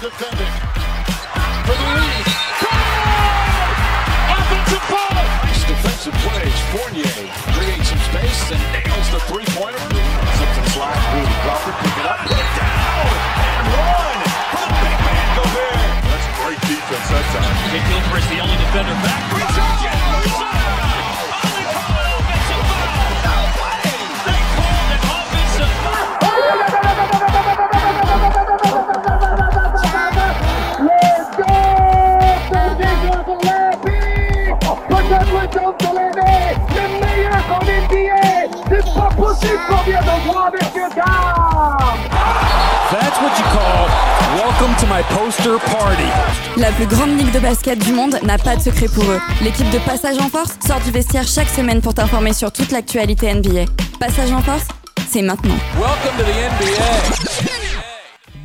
defender. Party. La plus grande ligue de basket du monde n'a pas de secret pour eux. L'équipe de Passage en Force sort du vestiaire chaque semaine pour t'informer sur toute l'actualité NBA. Passage en Force, c'est maintenant. Welcome to the NBA.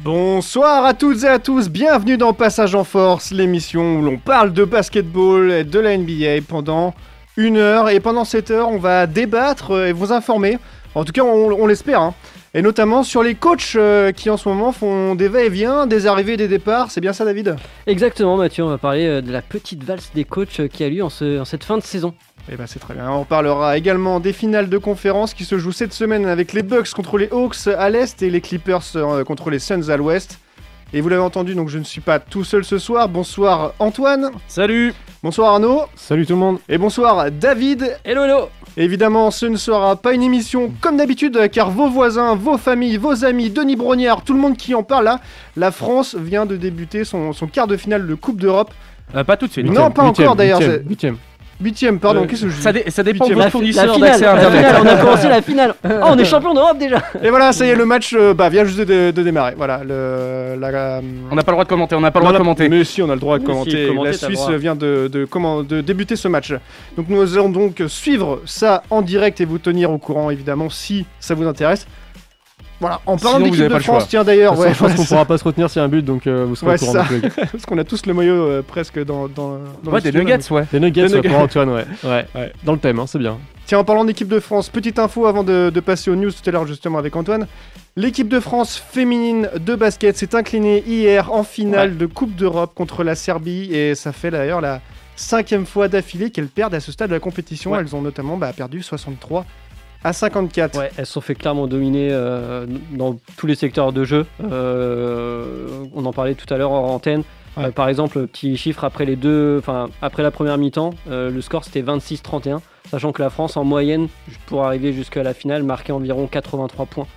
Bonsoir à toutes et à tous, bienvenue dans Passage en Force, l'émission où l'on parle de basketball et de la NBA pendant une heure. Et pendant cette heure, on va débattre et vous informer, en tout cas on, on l'espère, hein. Et notamment sur les coachs euh, qui en ce moment font des va-et-vient, des arrivées et des départs. C'est bien ça David? Exactement Mathieu, on va parler euh, de la petite valse des coachs euh, qui a lieu en, ce- en cette fin de saison. Eh ben c'est très bien. On parlera également des finales de conférence qui se jouent cette semaine avec les Bucks contre les Hawks à l'est et les Clippers contre les Suns à l'ouest. Et vous l'avez entendu, donc je ne suis pas tout seul ce soir. Bonsoir Antoine. Salut Bonsoir Arnaud. Salut tout le monde Et bonsoir David. Hello hello Évidemment, ce ne sera pas une émission comme d'habitude, car vos voisins, vos familles, vos amis, Denis Brognard, tout le monde qui en parle là, la France vient de débuter son, son quart de finale de Coupe d'Europe. Euh, Pas tout de suite. Non, pas encore, d'ailleurs, Huitième. Pardon, Euh, qu'est-ce que je dis Ça, dé- ça dépend de votre fournisseur la finale, d'accès la à Internet. finale, on a commencé la finale Oh on est champion d'Europe déjà Et voilà, ça y est, le match euh, bah, vient juste de, de démarrer. Voilà, le, la, la- On n'a pas le droit de commenter, on n'a pas le droit de commenter. Mais si, on a le droit de si, commenter. la Suisse vient de, de, comment, de débuter ce match. Donc nous allons donc suivre ça en direct et vous tenir au courant, évidemment, si ça vous intéresse. Voilà, en parlant d'équipe de France, choix. tiens d'ailleurs, ouais, je pense qu'on pourra pas se retenir s'il y a un but, donc euh, vous serez Ouais, au courant. parce qu'on a tous le maillot euh, presque dans, dans, dans Ouais, le des studio, nuggets, ouais. Des nuggets Des ouais, nuggets. pour Antoine, ouais. ouais. Ouais. Dans le thème, hein, c'est bien. Tiens, en parlant d'équipe de France, petite info avant de, de passer aux news tout à l'heure justement avec Antoine. L'équipe de France féminine de basket s'est inclinée hier en finale de Coupe d'Europe contre la Serbie et ça fait d'ailleurs la cinquième fois d'affilée qu'elles perdent à ce stade de la compétition. Ouais. Elles ont notamment bah, perdu 63 à 54. Ouais, elles se sont fait clairement dominer euh, dans tous les secteurs de jeu. Euh, on en parlait tout à l'heure en antenne. Ouais. Euh, par exemple, petit chiffre après les deux, enfin après la première mi-temps, le score c'était 26-31, sachant que la France en moyenne pour arriver jusqu'à la finale marquait environ 83 points.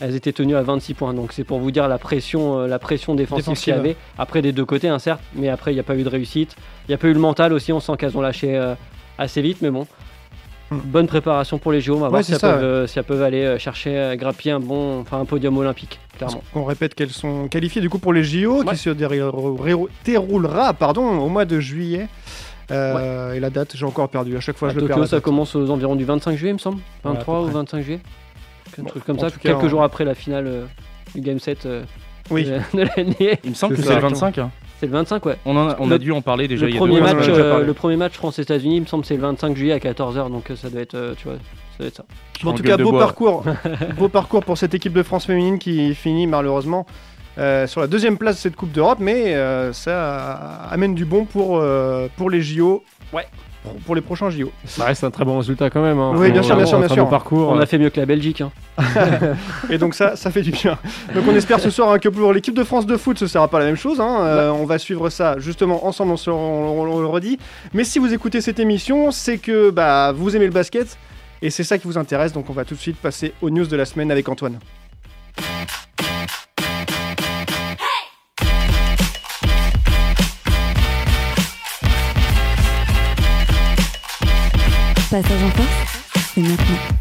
Elles étaient tenues à 26 points, donc c'est pour vous dire la pression, la pression défensive qu'il y avait. Après des deux côtés, hein, certes, mais après il n'y a pas eu de réussite. Il n'y a pas eu le mental aussi. On sent qu'elles ont lâché assez vite, mais bon. Bonne préparation pour les JO. On va Ouais, voir si elles, ça, peuvent, euh, si elles peuvent aller euh, chercher, euh, grappiller un bon, enfin un podium olympique, clairement. On répète qu'elles sont qualifiées du coup pour les JO Ouais. qui se déroulera pardon, au mois de juillet. Euh, Et la date, j'ai encore perdu. À chaque fois, À je le perds. Tokyo, la ça date. commence aux environs du 25 juillet, il me semble. Ouais, à 23 peu ou près. 25 juillet. Un Bon, truc comme ça, cas, quelques en- jours après la finale euh, du Game 7 euh, Oui. de, de la NBA. Il me semble que c'est le 25. hein. C'est le 25, ouais. On, en a, on a Le- dû en parler déjà Le il y a premier, deux mois, mois. match, euh, le premier match France-États-Unis, il me semble, c'est le 25 juillet à 14h, donc euh, ça doit être, euh, tu vois, ça doit être ça. Bon, en tout cas, beau bois. parcours, beau parcours pour cette équipe de France féminine qui finit malheureusement euh, sur la deuxième place de cette Coupe d'Europe, mais euh, ça amène du bon pour, euh, pour les JO. Ouais. Pour, les prochains JO. Ça reste un très bon résultat quand même. hein. Oui, bien On- sûr, bien on- sûr, bien sûr. parcours. On a fait mieux que la Belgique. Hein. Et donc ça, ça fait du bien. Donc on espère ce soir hein, que pour l'équipe de France de foot, ce sera pas la même chose. hein. Euh, On va suivre ça justement ensemble, on, se- on- on le redit. Mais si vous écoutez cette émission, c'est que bah, vous aimez le basket et c'est ça qui vous intéresse. Donc on va tout de suite passer aux news de la semaine avec Antoine. Passage en Force, c'est maintenant.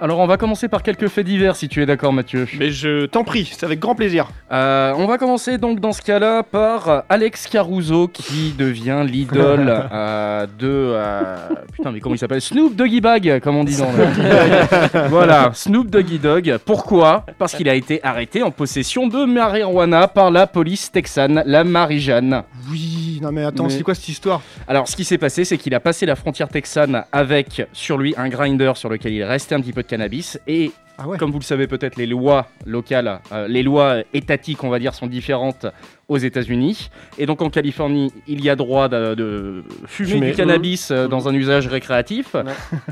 Alors on va commencer par quelques faits divers si tu es d'accord Mathieu. Mais je t'en prie, c'est avec grand plaisir. Euh, on va commencer donc dans ce cas-là par Alex Caruso qui devient l'idole euh, de euh, putain mais comment il s'appelle? Snoop Doggy Bag comme on dit dans le voilà Snoop Doggy Dog. Pourquoi? Parce qu'il a été arrêté en possession de marijuana par la police texane, la Marie-Jeanne. Oui, non mais attends, Mais- c'est quoi cette histoire? Alors, ce qui s'est passé, c'est qu'il a passé la frontière texane avec sur lui un grinder sur lequel il restait un petit peu de cannabis et Ah ouais. Comme vous le savez peut-être, les lois locales, euh, les lois étatiques, on va dire, sont différentes aux États-Unis. Et donc en Californie, il y a droit de, de fumer, Fumer. du cannabis euh, dans un usage récréatif.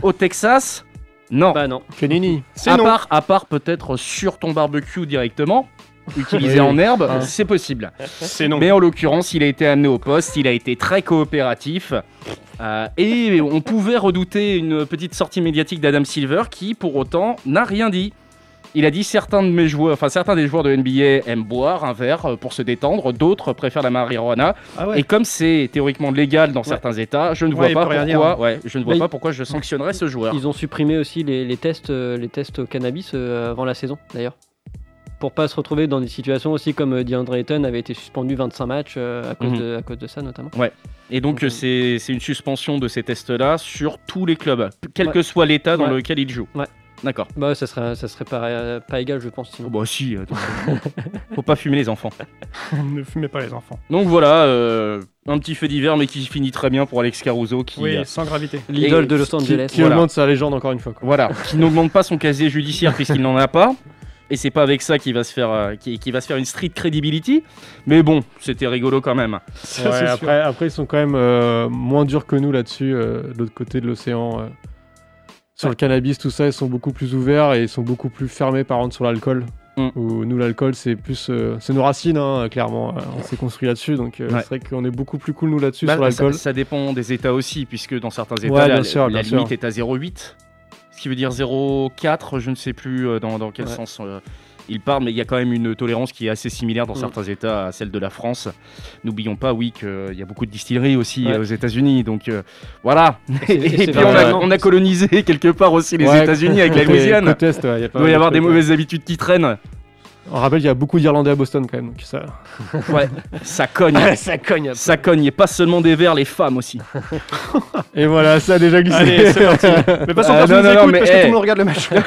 Au Texas, non. Bah non. Que nini. C'est à non. part, à part peut-être sur ton barbecue directement, utilisé Oui. en herbe, Ah. c'est possible. C'est non. Mais en l'occurrence, il a été amené au poste, il a été très coopératif. euh, et on pouvait redouter une petite sortie médiatique d'Adam Silver qui, pour autant, n'a rien dit. Il a dit certains de mes joueurs, enfin certains des joueurs de NBA aiment boire un verre euh, pour se détendre, d'autres préfèrent la marijuana. Ah ouais. Et comme c'est théoriquement légal dans certains États, je ne vois Ouais, pas dire, pourquoi, ouais, je ne vois Mais pas il- pourquoi je sanctionnerais ce joueur. Ils ont supprimé aussi les, les tests, euh, les tests au cannabis avant la saison, d'ailleurs. Pour pas se retrouver dans des situations aussi comme euh, DeAndre Ayton avait été suspendu 25 matchs euh, à, cause Mhm. de, à cause de ça notamment. Et donc, Donc, euh, c'est c'est une suspension de ces tests-là sur tous les clubs, quel Ouais. que soit l'état dans Ouais. lequel ils jouent. Ouais. D'accord. Bah ça serait, ça serait pas, pas égal je pense sinon. Oh, bah si, attends. faut pas fumer les enfants. ne fumez pas les enfants. Donc voilà, euh, un petit fait divers, mais qui finit très bien pour Alex Caruso, qui, Oui, sans gravité. L'idole de Los Qui, Angeles. qui Voilà. augmente sa légende encore une fois. Quoi. voilà, qui n'augmente pas son casier judiciaire puisqu'il n'en a pas. Et c'est pas avec ça qu'il va se faire, euh, qu'il qu'il va se faire une street credibility. Mais bon, c'était rigolo quand même. Ça, Ouais, après, après, ils sont quand même euh, moins durs que nous là-dessus, euh, de l'autre côté de l'océan. euh. Sur le cannabis, tout ça, ils sont beaucoup plus ouverts et ils sont beaucoup plus fermés par contre sur l'alcool. Mm. Où nous, l'alcool, c'est plus. euh, c'est nos racines, hein, clairement. euh, on s'est construit là-dessus. Donc, euh, Ouais. c'est vrai qu'on est beaucoup plus cool, nous, là-dessus, Bah, sur ça, l'alcool. ça dépend des États aussi, puisque dans certains États, Ouais, la, bien sûr, la bien sûr. limite est à 0,8. Ce qui veut dire 0,4, je ne sais plus euh, dans, dans quel Ouais. sens euh, il parle, mais il y a quand même une tolérance qui est assez similaire dans Mm. certains États à celle de la France. N'oublions pas, oui, qu'il y a beaucoup de distilleries aussi Ouais. euh, aux États-Unis, donc euh, voilà. Et, puis on a, vraiment- on a colonisé quelque part aussi les Ouais, États-Unis avec la Louisiane. Il doit y avoir des mauvaises habitudes qui traînent. On rappelle qu'il y a beaucoup d'Irlandais à Boston quand même. Donc ça... Ouais, ça cogne. ça cogne. Ça cogne, et pas seulement des verres, les femmes aussi. Et voilà, ça a déjà glissé. Allez, c'est parti. Mais pas Ah, personne non, nous non, non, écoute mais, parce que tout le monde regarde le match.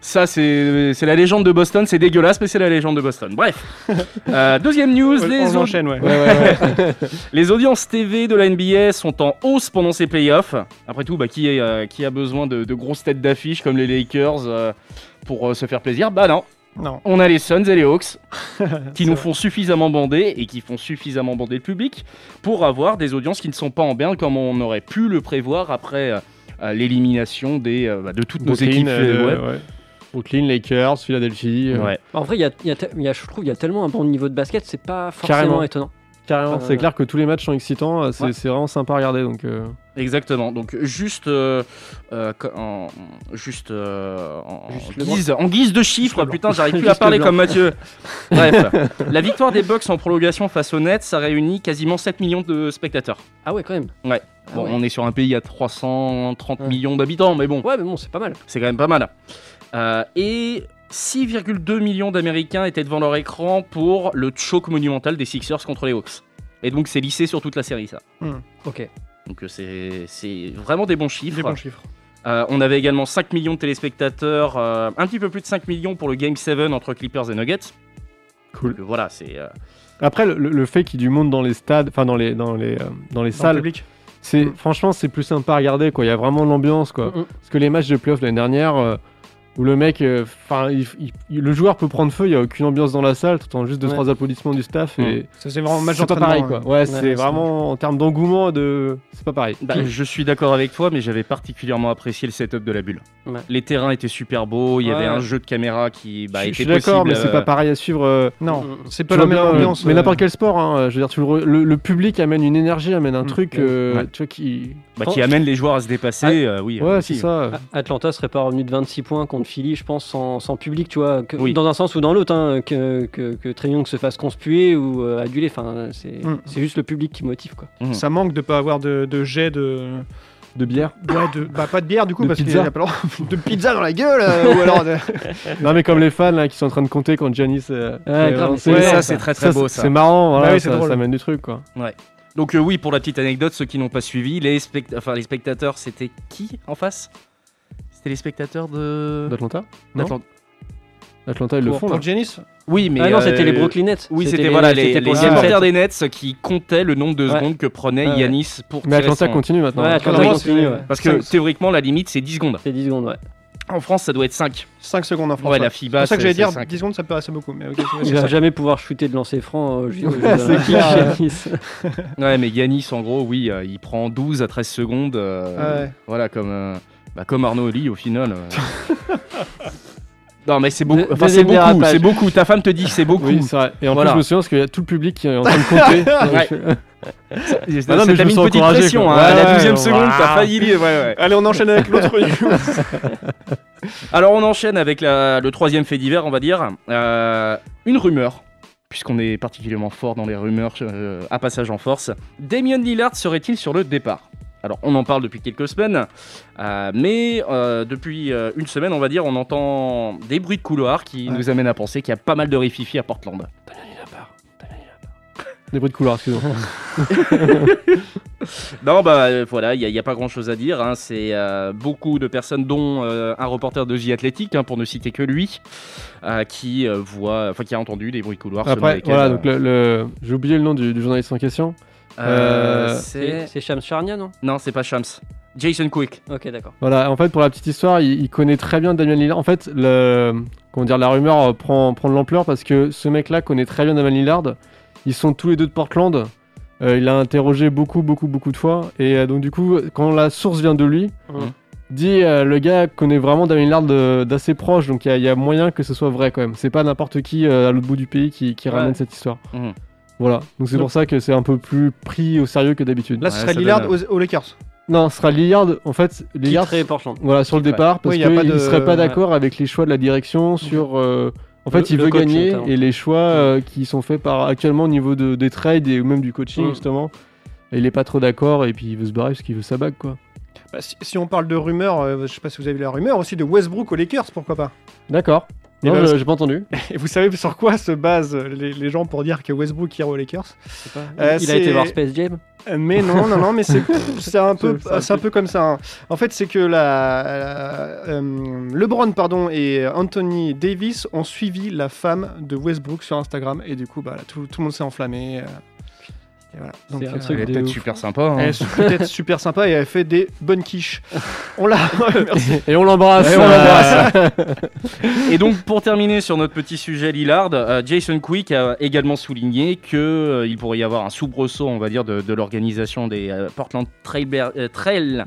Ça, c'est la légende de Boston. C'est dégueulasse, mais c'est la légende de Boston. Bref. Euh, deuxième news, les, On au- enchaîne, ouais. Ouais, ouais, ouais. les audiences TV de la NBA sont en hausse pendant ces playoffs. Après tout, bah, qui, est, euh, qui a besoin de, de grosses têtes d'affiche comme les Lakers euh, pour euh, se faire plaisir Bah non. Non. On a les Suns et les Hawks qui nous vrai. font suffisamment bander et qui font suffisamment bander le public pour avoir des audiences qui ne sont pas en berne comme on aurait pu le prévoir après euh, euh, l'élimination des, euh, bah, de toutes nos équipes. euh, ouais. ouais. Brooklyn, Lakers, Philadelphie. euh, Ouais. En vrai, il y a, il y a y je trouve il y a tellement un bon niveau de basket, c'est pas forcément Carrément. étonnant. Carrément, c'est clair que tous les matchs sont excitants, c'est Ouais. vraiment sympa à regarder. Donc, euh, Exactement. Donc juste, euh, euh, en, juste, euh, en, Juste le guise, en guise de chiffres, putain, j'arrive plus à parler comme Mathieu. Bref, la victoire des Bucks en prolongation face aux Nets, ça réunit quasiment 7 millions de spectateurs. Ah ouais, quand même. Ouais. Ah Bon, ouais. on est sur un pays à 330 Ouais. millions d'habitants, mais bon, Ouais, mais bon, c'est pas mal. c'est quand même pas mal. Euh, et 6,2 millions d'Américains étaient devant leur écran pour le choc monumental des Sixers contre les Hawks. Et donc c'est lissé sur toute la série, ça. Ok. Donc euh, c'est c'est vraiment des bons chiffres. Des bons chiffres. Euh, on avait également 5 millions de téléspectateurs, euh, un petit peu plus de 5 millions pour le Game 7 entre Clippers et Nuggets. Cool. Donc, voilà, c'est. euh, Après, le, fait qu'il y ait du monde dans les stades, enfin dans les, dans les, euh, dans les Dans le salles, public. c'est Mm. franchement c'est plus sympa à regarder. Quoi. Il y a vraiment l'ambiance. Quoi. Mm. Parce que les matchs de playoff l'année dernière, euh, où le mec, euh, enfin, le joueur peut prendre feu, il y a aucune ambiance dans la salle, tout en juste deux Ouais. trois applaudissements du staff. Mm. Et Ça, c'est vraiment match c'est pas pareil. Quoi. Ouais, c'est vraiment en termes d'engouement, de, c'est pas pareil. bah, je suis d'accord avec toi, mais j'avais particulièrement apprécié le setup de la bulle. Ouais. Les terrains étaient super beaux, il y Ouais. avait un jeu de caméra qui bah, je, je suis d'accord, mais c'est euh, pas pareil à suivre. euh, Non, Mm, mm. c'est pas la même euh, ambiance. Mais euh, n'importe quel sport, hein, je veux dire, tu le, re- le, le public amène une énergie, amène un Mm. truc, euh, Ouais. tu vois, qui. Bah, qui amène les joueurs à se dépasser. euh, oui, Ouais, aussi. c'est ça. A- Atlanta serait pas revenu de 26 points contre Philly, je pense, sans, sans public, tu vois, que- Oui. dans un sens ou dans l'autre, hein, que, que, que se fasse conspuer ou euh, aduler, enfin, c'est Mm. c'est juste le public qui motive, quoi. Mhm. Ça manque de pas avoir de, de jet de. De bière. Ouais, de. Bah, pas de bière du coup, De parce qu'il pizza. y a pas. De pizza dans la gueule, euh, ou alors. de- non, mais comme les fans là, qui sont en train de compter quand Giannis. euh, Ouais, Ouais, ça c'est très très Ça, beau c'est ça. c'est marrant, voilà, Bah oui, ça, ça amène du truc quoi. Donc euh, oui, pour la petite anecdote, ceux qui n'ont pas suivi, les, spect- enfin, les spectateurs, c'était qui en face? C'était les spectateurs de... D'Atlanta? Non d'Atlanta. Atlanta, ils le Pour, font pour là. Giannis Oui, mais ah non, euh, c'était les Brooklyn Nets. Oui, c'était voilà les, les supporters des Nets qui comptaient le nombre de Ouais. secondes que prenait Ouais. Yanis pour Mais Atlanta son- continue maintenant. Ouais. Atlanta Oui, continue, c'est- ouais. Parce que théoriquement la limite c'est 10 secondes. C'est 10 secondes, ouais. En France, ça doit être 5. 5 secondes en France. Ouais, la C'est FIBA, pour ça que c'est j'allais dire c'est 5. 10 secondes, ça paraissait beaucoup. Mais ok, c'est- Il c'est va jamais pouvoir shooter de lancer franc. euh, c'est Gilles- clair. Ouais, mais Yanis, en gros, oui, euh, il prend 12 à 13 secondes. euh, ouais. Voilà, comme, euh, bah, comme Arnaud Oli au final. euh. non, mais c'est beaucoup. Enfin, c'est beaucoup. C'est beaucoup. Ta femme te dit que c'est beaucoup. Oui, c'est vrai. Et en Voilà. plus, je me souviens parce qu'il y a tout le public qui est en train de compter. Ouais. Ah non, mais je mis une petite pression. hein, à Ouais, la 12 ouais. seconde, t'as failli. Ouais, ouais. Allez, on enchaîne avec l'autre news. Alors on enchaîne avec la- le troisième fait divers, on va dire. Euh, une rumeur, puisqu'on est particulièrement fort dans les rumeurs euh, à passage en force. Damien Lillard serait-il sur le départ? Alors on en parle depuis quelques semaines, euh, mais euh, depuis euh, une semaine on va dire on entend des bruits de couloir qui Ouais. nous amènent à penser qu'il y a pas mal de rififi à Portland. Des bruits de couloir, excusez-moi. Non, bah euh, voilà, il n'y a, pas grand chose à dire. hein. C'est euh, beaucoup de personnes, dont euh, un reporter de The Athletic, hein, pour ne citer que lui, euh, qui euh, voit, enfin qui a entendu des bruits de couloir. Après, lesquels, voilà, donc le, le- j'ai oublié le nom du, du journaliste en question. euh, euh, c'est Shams Charania, non? Non, c'est pas Shams. Jason Quick. Ok, d'accord. Voilà, en fait, pour la petite histoire, il, il connaît très bien Damien Lillard. En fait, le, comment dire, la rumeur prend, prend de l'ampleur parce que ce mec-là connaît très bien Damien Lillard. Ils sont tous les deux de Portland. Euh, il l'a interrogé beaucoup, beaucoup, beaucoup de fois. Et euh, donc, du coup, quand la source vient de lui, Mhm. dit euh, le gars connaît vraiment Damien Lillard d'assez proche. Donc, il y, a- y a moyen que ce soit vrai quand même. C'est pas n'importe qui euh, à l'autre bout du pays qui, qui Ouais. ramène cette histoire. Mhm. Voilà, donc c'est pour ça que c'est un peu plus pris au sérieux que d'habitude. Là, ce Ouais, serait Lillard donne- aux, aux Lakers. Non, ce sera Lillard. En fait, Lillard, Portland. voilà, sur le départ, parce Oui, a qu'il pas de- ne serait pas ouais. d'accord avec les choix de la direction sur. En fait, Le- il le veut coach, gagner notamment. et les choix euh, qui sont faits par actuellement au niveau de, des trades et même du coaching, Mm. justement. Il est pas trop d'accord et puis il veut se barrer parce qu'il veut sa bague, quoi. Bah, si, si on parle de rumeurs, euh, je sais pas si vous avez vu la rumeur aussi de Westbrook aux Lakers, pourquoi pas? D'accord. Non, bah, je- parce- j'ai pas entendu. Et vous savez sur quoi se basent les, les gens pour dire que Westbrook ira aux Lakers? Pas- Euh, il a été voir Space Jam. Euh, Mais non, non, non, mais c'est un peu, C'est- un c'est un peu comme ça. hein. En fait, c'est que la, la- euh, LeBron, pardon, et Anthony Davis ont suivi la femme de Westbrook sur Instagram et du coup, bah, tout, tout le monde s'est enflammé. euh, et voilà. Donc, C'est un euh, truc Elle est peut-être ouf. super sympa. hein. elle est peut-être super sympa et elle fait des bonnes quiches. On l'a. Et on l'embrasse. Et on Et donc pour terminer sur notre petit sujet Lillard, euh, Jason Quick a également souligné que euh, il pourrait y avoir un soubresaut, on va dire, de, de l'organisation des euh, Portland Trail, euh,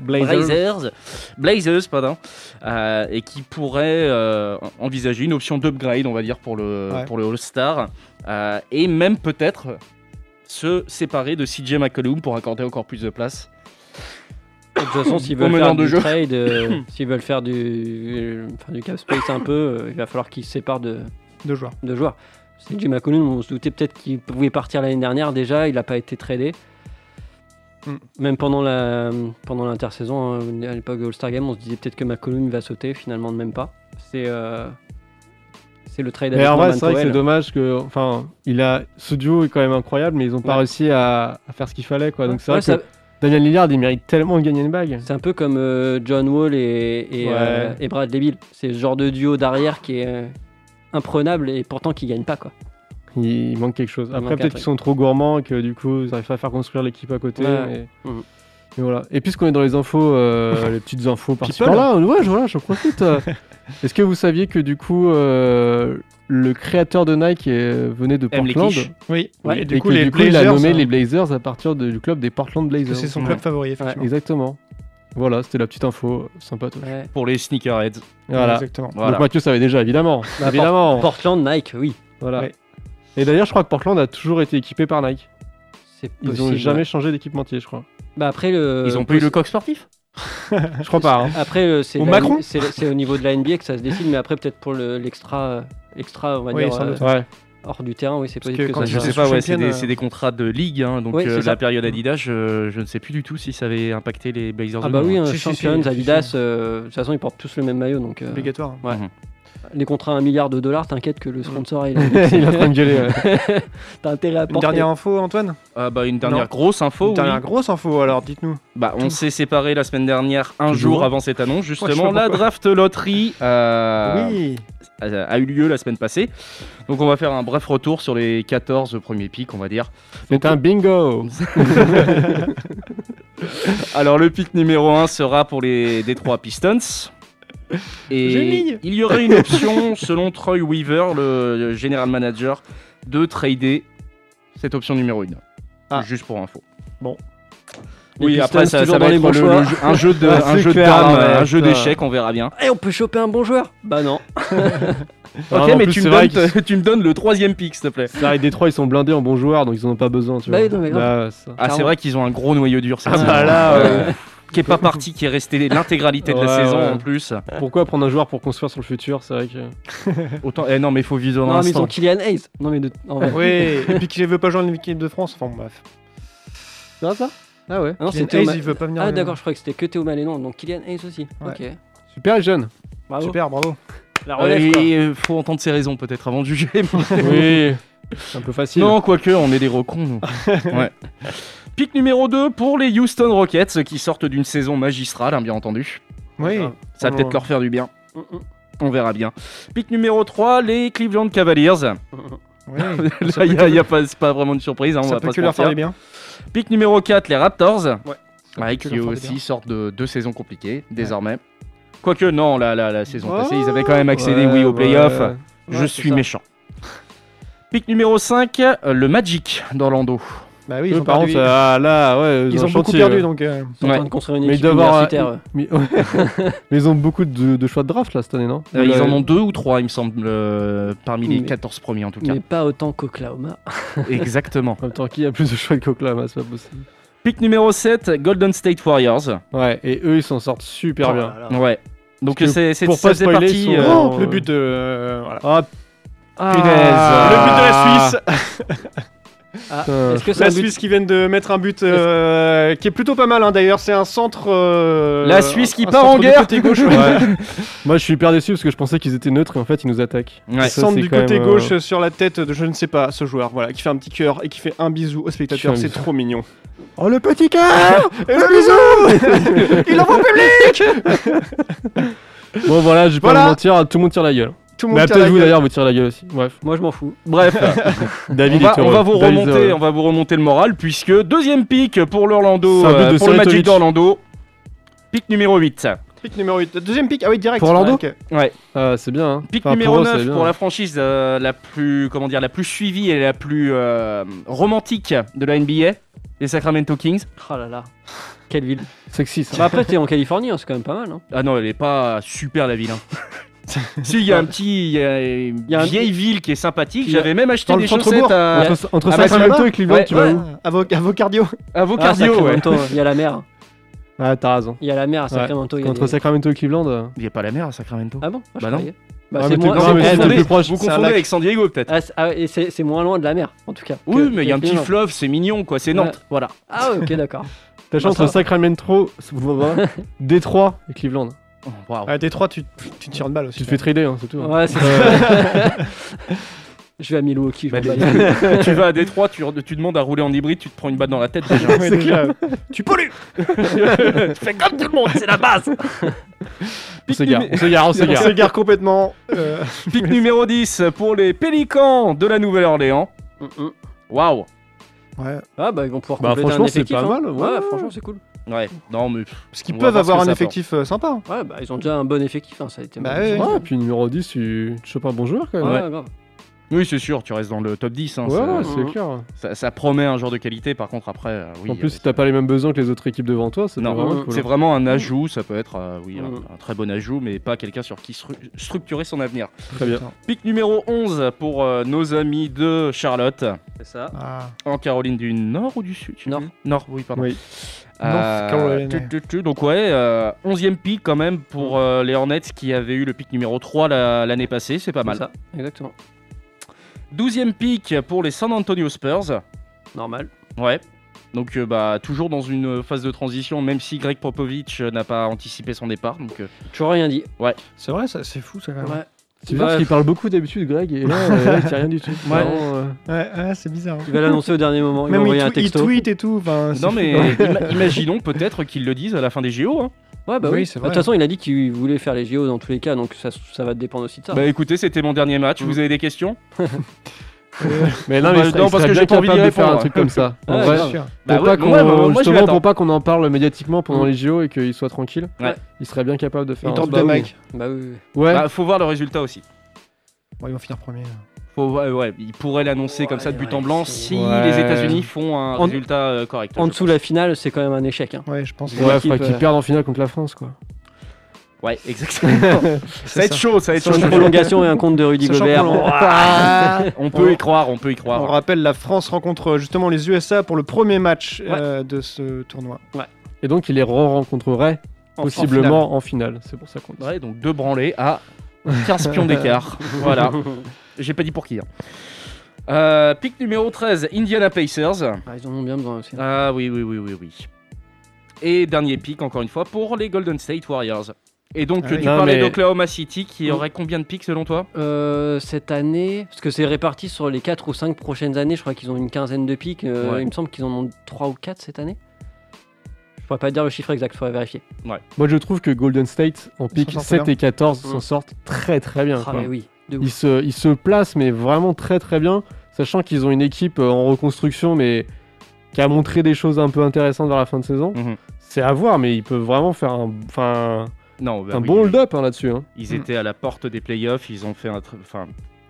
Blazers. Blazers, Blazers, pardon, euh, et qui pourrait euh, envisager une option d'upgrade, on va dire, pour le Ouais. pour le All Star, euh, et même peut-être se séparer de CJ McCollum pour accorder encore plus de place. De toute façon, s'ils Au veulent faire de du jeu. trade, euh, s'ils veulent faire du, euh, enfin, du cap space un peu, euh, il va falloir qu'ils se séparent de, Deux joueurs. de joueurs. C'est Jim McCollum, on se doutait peut-être qu'il pouvait partir l'année dernière déjà, il n'a pas été tradé. Mm. Même pendant la pendant l'intersaison, hein, à l'époque de All-Star Game, on se disait peut-être que McCollum va sauter, finalement même pas. C'est euh, c'est le trade Mais en vrai, c'est vrai que c'est dommage que. Enfin, il a. Ce duo est quand même incroyable, mais ils ont pas Ouais. réussi à, à faire ce qu'il fallait, quoi. Donc c'est Ouais, vrai ça- que Daniel Lillard, il mérite tellement de gagner une bague. C'est un peu comme euh, John Wall et, et, Ouais. euh, et Bradley Beal. C'est ce genre de duo d'arrière qui est euh, imprenable et pourtant qui gagne pas quoi. Il, il manque quelque chose. Après, peut-être qu'ils sont trop gourmands et que du coup, ils n'arrivent pas à faire construire l'équipe à côté. Mais- Mhm. Mais voilà. Et puisqu'on est dans les infos, euh, les petites infos par-ci People. par-là, ouais, voilà, j'en profite. euh. Est-ce que vous saviez que du coup, euh, le créateur de Nike est- venait de Aime Portland. Oui. Ouais, et et du coup, que les du coup, il a nommé euh, les Blazers à partir de- du club des Portland Blazers. c'est son Ouais. club favori, effectivement. Exactement. Voilà, c'était la petite info sympatoche. Ouais. Pour les sneakerheads. Voilà. Exactement. Voilà. Donc Mathieu savait déjà, évidemment. Bah, évidemment. Portland, Nike, oui. Voilà. Ouais. Et d'ailleurs, je crois que Portland a toujours été équipé par Nike. C'est Ils possible. ont jamais changé d'équipementier, je crois. Bah après le. Ils ont pas eu le coq sportif? Je crois pas. hein. Après le- c'est Au la- Macron c'est c'est au niveau de la NBA que ça se décide, mais après peut-être pour le- l'extra euh, extra on va Oui, dire sans euh, doute. Ouais. hors du terrain, oui c'est Parce possible que que, quand Je sais pas, ouais, c'est des, euh, c'est des contrats de ligue, hein, donc Oui, euh, c'est la période Adidas, je, je ne sais plus du tout si ça avait impacté les Blazers. Ah de bah oui, hein, Si, si, si, Champions, si, Adidas, si. euh, de toute façon ils portent tous le même maillot donc euh, Obligatoire. Les contrats à un milliard de dollars, t'inquiète que le sponsor il, il est en train de gueuler. ouais. T'as intérêt à Une porter. dernière info, Antoine Ah bah, une dernière Non. grosse info. Une oui. dernière grosse info, alors dites-nous. Bah, on s'est séparés la semaine dernière, un Toujours. jour avant cette annonce, justement. la draft lottery euh, Oui. a, a eu lieu la semaine passée. Donc, on va faire un bref retour sur les 14 premiers pics, on va dire. C'est un bingo. Alors, le pic numéro 1 sera pour les Detroit Pistons. Et il y aurait une option, selon Troy Weaver, le general manager, de trader cette option numéro 1. Ah. Juste pour info. Bon. Les Oui, Pistons, après ça, toujours ça va être le- le jeu- un jeu de, Ah, un c'est jeu de clair, dames, ouais, un jeu putain. d'échecs, on verra bien. Et on peut choper un bon joueur Bah non. Ok, mais plus, tu me, donnes, qu'ils- tu me donnes le troisième pick, s'il te plaît. C'est vrai, Détroit, ils sont blindés en bons joueurs, donc ils en ont pas besoin. Tu Bah vois. oui, non, mais grave. Là, ça. Ah, c'est vrai qu'ils ont un gros noyau dur. Ah, bah là, Euh, qui est pas parti, qui est resté l'intégralité de la Ouais, saison ouais. en plus. Pourquoi prendre un joueur pour construire sur le futur C'est vrai que. Autant, eh non, mais il faut vivre dans Non, mais ils l'instant. ont Kylian Hayes. Non, mais de... en vrai. Oui, et puis qu'il veut pas joindre l'équipe de France. Enfin, bref. C'est vrai ça? Ah ouais Non, Kylian Hayes, Ma- il veut pas venir. Ah d'accord, je croyais que c'était que Théo Malénon. Donc Kylian Hayes aussi. Ouais. Ok. Super les jeunes. Bravo. Super, bravo. La relève, quoi. Il Euh, faut entendre ses raisons peut-être avant de juger. oui. C'est un peu facile. non, quoique, on est des recons, nous. ouais. Pick numéro 2 pour les Houston Rockets qui sortent d'une saison magistrale, hein, bien entendu. Oui. Ça va Oh. peut-être leur faire du bien. On verra bien. Pick numéro 3, les Cleveland Cavaliers. Là, il n'y a, pas, pas vraiment une surprise. Hein, on Ça va peut pas que leur faire du bien. Pick numéro 4, les Raptors. Ouais. Ouais, qui aussi sortent de deux saisons compliquées, désormais. Quoique, non, la, la, la saison Oh, passée, ils avaient quand même accédé, oui, aux ouais. playoffs. Je suis ça. méchant. Pick numéro 5, euh, le Magic d'orlando. Bah oui, ils ont par perdu. contre, ah, là, ouais, Ils ont beaucoup chantier, perdu ouais. donc. euh, Ils sont en train de construire une Mais équipe universitaire. euh. Mais, ouais. Mais ils ont beaucoup de, de choix de draft là cette année, non? Euh, ils en ont deux ou trois, il me semble, euh, parmi les Mais- 14 premiers en tout cas. Mais pas autant qu'Oklahoma. Exactement. En même temps, qui a plus de choix que Oklahoma C'est pas possible. Pick numéro 7, Golden State Warriors. Ouais, et eux ils s'en sortent super Oh bien. là là. Ouais. Donc c'est pour ça pas partie. sont- euh, Oh, le but de. euh, voilà. Ah, Punaise. Le but de la Suisse. Ah, Putain. Est-ce que c'est La un but Suisse qui vient de mettre un but euh, qui est plutôt pas mal hein, d'ailleurs. C'est un centre. euh, La Suisse qui un part en guerre. côté gauche. ouais. Moi je suis hyper déçu parce que je pensais qu'ils étaient neutres et en fait ils nous attaquent. Ouais. Ça, centre du côté même, euh, gauche sur la tête de je ne sais pas ce joueur voilà qui fait un petit cœur et qui fait un bisou au spectateur c'est trop mignon Oh le petit cœur et le bisou il envoie au public Bon voilà, je vais Voilà. pas vous mentir, tout le monde tire la gueule. Tout le Mais monde tire peut-être la vous d'ailleurs vous tirez la gueule aussi. Bref. Moi, je m'en fous. Bref, on David va, est on va vous David remonter, on va vous remonter le moral puisque deuxième pick pour l'Orlando, euh, de pour le Magic d'Orlando. Pick numéro 8. pick numéro 8 deuxième pick ah oui direct Pour Orlando. Ouais. Ah c'est bien. Hein. Pick Enfin, numéro pour eux, c'est 9 bien. pour la franchise euh, la plus comment dire la plus suivie et la plus euh, romantique de la NBA, les Sacramento Kings. Oh là là. Quelle ville. Sexy ça. Bah après, t'es en Californie, hein, c'est quand même pas mal. Hein. Ah non, elle est pas super la ville. hein. si il y a un petit, il y a une y a un- vieille ville qui est sympathique. J'avais même acheté des chaussettes à, Entre, entre ah bah, Sacramento et Cleveland, Ouais, tu vas où à vos, à vos cardio à vos Ah, cardio. ouais. Il y a la mer. Ah t'as raison. Il y a la mer à. Sacramento. il y a Entre des- Sacramento et Cleveland. euh, Il n'y a pas la mer à Sacramento. Ah bon je Bah non. Bah, Ah, c'est moins, plus proche. Vous confondez avec San Diego peut-être. Ah, c'est- ah c'est c'est moins loin de la mer, en tout cas. Oui, que- mais il y a un petit fleuve, c'est mignon quoi, c'est Nantes. Voilà. Ah ouais, ok, d'accord. T'as chance ça entre. Sacramento, Détroit et Cleveland. Waouh. à Détroit tu, tu tires une balle aussi Tu te fais trader, hein, c'est tout. Ouais, c'est Je vais à Milwaukee, je Bah, tu vas à Détroit, tu, tu demandes à rouler en hybride, tu te prends une balle dans la tête déjà. Ouais, déjà. tu pollues tu fais comme tout le monde, c'est la base. On s'égare, on s'égare, on on s'égare. s'égare complètement euh, Pick numéro 10 pour les Pélicans de la Nouvelle-Orléans. Mm, mm. Waouh. ouais Ah bah ils vont pouvoir Bah, compléter franchement, un c'est effectif. pas hein. mal, ouais. Ouais, franchement c'est cool. Ouais, non mais. parce qu'ils peuvent avoir un effectif euh, sympa Ouais bah ils ont déjà un bon effectif, hein, ça a été. Bah Ouais, et puis numéro 10, tu, tu chopes un bon joueur quand même. Ouais, grave. Oui, c'est sûr, tu restes dans le top 10. hein, Ouais, ça, c'est clair. ça- ça promet un joueur de qualité, par contre, après, euh, oui. en plus, euh, si t'as pas les mêmes besoins que les autres équipes devant toi, c'est vraiment cool. c'est vraiment un ajout, ça peut être euh, oui, un- un, très bon ajout, mais pas quelqu'un sur qui stru- structurer son avenir. Très bien. Pick numéro 11 pour euh, nos amis de Charlotte, C'est ça. Ah. en Caroline du Nord ou du Sud Nord. Nord, oui, pardon. Oui. North Carolina. tu- tu- tu- donc ouais, euh, 11e pick quand même pour euh, les Hornets qui avaient eu le pick numéro 3 la- l'année passée, c'est pas C'est mal. ça, exactement. 12e pick pour les San Antonio Spurs, Normal. ouais. Donc euh, bah toujours dans une phase de transition, même si Greg Popovich euh, n'a pas anticipé son départ. Donc euh, Toujours rien dit. c'est vrai ça c'est fou ça quand même Ouais. C'est bizarre Ouais. parce qu'il parle beaucoup d'habitude, Greg, et là, euh, là, il rien du tout. Ouais. Euh, ouais, ouais, c'est bizarre hein. Il va l'annoncer au dernier moment. Il va même il, un twe- il texto. tweet et tout non mais ima- imaginons peut-être qu'ils le disent à la fin des JO. hein. Ouais, bah Oui, oui. c'est Bah, De vrai. toute façon, il a dit qu'il voulait faire les JO dans tous les cas, donc ça, ça va dépendre aussi de ça. Bah écoutez, c'était mon dernier match. Mm. Vous avez des questions? Mais non, Bah, mais serait- non, parce que bien j'ai pas envie de faire un truc comme ça. En Ouais, vrai, pour Bah pas ouais, qu'on- ouais, moi, moi, je justement, l'attends. pour pas qu'on en parle médiatiquement pendant Mm. les JO et qu'il soit tranquille, Ouais. il serait bien capable de faire Il un tente de Bah oui. Mike. Bah oui. Ouais, Bah, faut voir le résultat aussi. Bon, ils vont finir premier. Faut, ouais, ouais, il pourrait l'annoncer comme ça de but en blanc si Ouais. les États-Unis font un En- résultat euh, correct. En dessous la finale, c'est quand même un échec. hein. Ouais, je pense. Ouais. ouais, faudrait qu'ils euh, perdent en finale contre la France, quoi. Ouais, exactement. ça va être chaud, ça va être Sur chaud. une prolongation et un compte de Rudy Gobert. On peut y croire, on peut y On croire. rappelle, la France rencontre euh, justement les USA pour le premier match euh, de ce tournoi. Et donc, il les re-rencontrerait En- en possiblement en finale. C'est pour ça qu'on dit. Ouais, donc deux branlés à 15 pions d'écart. voilà. J'ai pas dit pour qui. hein. Euh, pick numéro 13, Indiana Pacers. Ah, ils en ont bien besoin aussi. Ah oui, oui, oui, oui, oui. Et dernier pick, encore une fois, pour les Golden State Warriors. Et donc, Ah tu oui. Non, parlais mais- d'Oklahoma City qui Mm. aurait combien de picks selon toi? Euh, cette année, parce que c'est réparti sur les 4 ou 5 prochaines années, je crois qu'ils ont une quinzaine de pics. euh, Ouais. Il me semble qu'ils en ont 3 ou 4 cette année. Je pourrais pas te dire le chiffre exact, il faudrait vérifier. Moi, je trouve que Golden State, en pick sortent 7 bien. et 14, Mm. s'en sortent très très bien. Ah, quoi. mais oui, Ils se, ils se placent, mais vraiment très très bien, sachant qu'ils ont une équipe euh, en reconstruction, mais qui a montré des choses un peu intéressantes vers la fin de saison. Mhm. C'est à voir, mais ils peuvent vraiment faire un, enfin, Non, bah un oui, bon hold-up hein, là-dessus. hein. Ils étaient à la porte des playoffs, ils ont fait un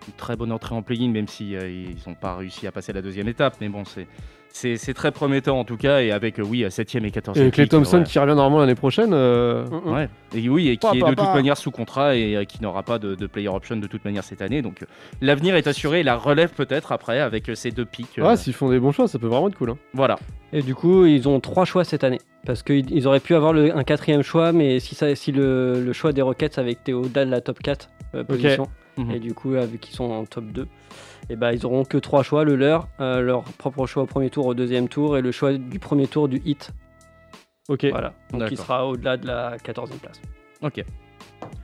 une très bonne entrée en play-in, même si euh, ils n'ont pas réussi à passer la deuxième étape. Mais bon, c'est c'est c'est très prometteur en tout cas, et avec euh, oui, 7ème et 14ème. Et Clay Thompson ouais. qui revient normalement l'année prochaine. euh, Mm, mm. Ouais. Et oui, et qui Pa, est pa, de toute manière sous contrat et euh, qui n'aura pas de, de player option de toute manière cette année. Donc euh, l'avenir est assuré et la relève peut-être après avec euh, ces deux pics. euh, Ouais, s'ils font des bons choix, ça peut vraiment être cool. hein. Voilà. Et du coup, ils ont 3 choix cette année. Parce qu'ils ils auraient pu avoir le- un quatrième choix, mais si, ça, si le, le choix des Rockets avait été au-delà de la top 4 euh, position, Mhm. et du coup, euh, vu qu'ils sont en top 2, et ben ils auront que 3 choix le leur, euh, leur propre choix au premier tour, au deuxième tour, et le choix du premier tour du hit. Ok. Voilà. Donc il sera au-delà de la 14e place. Ok.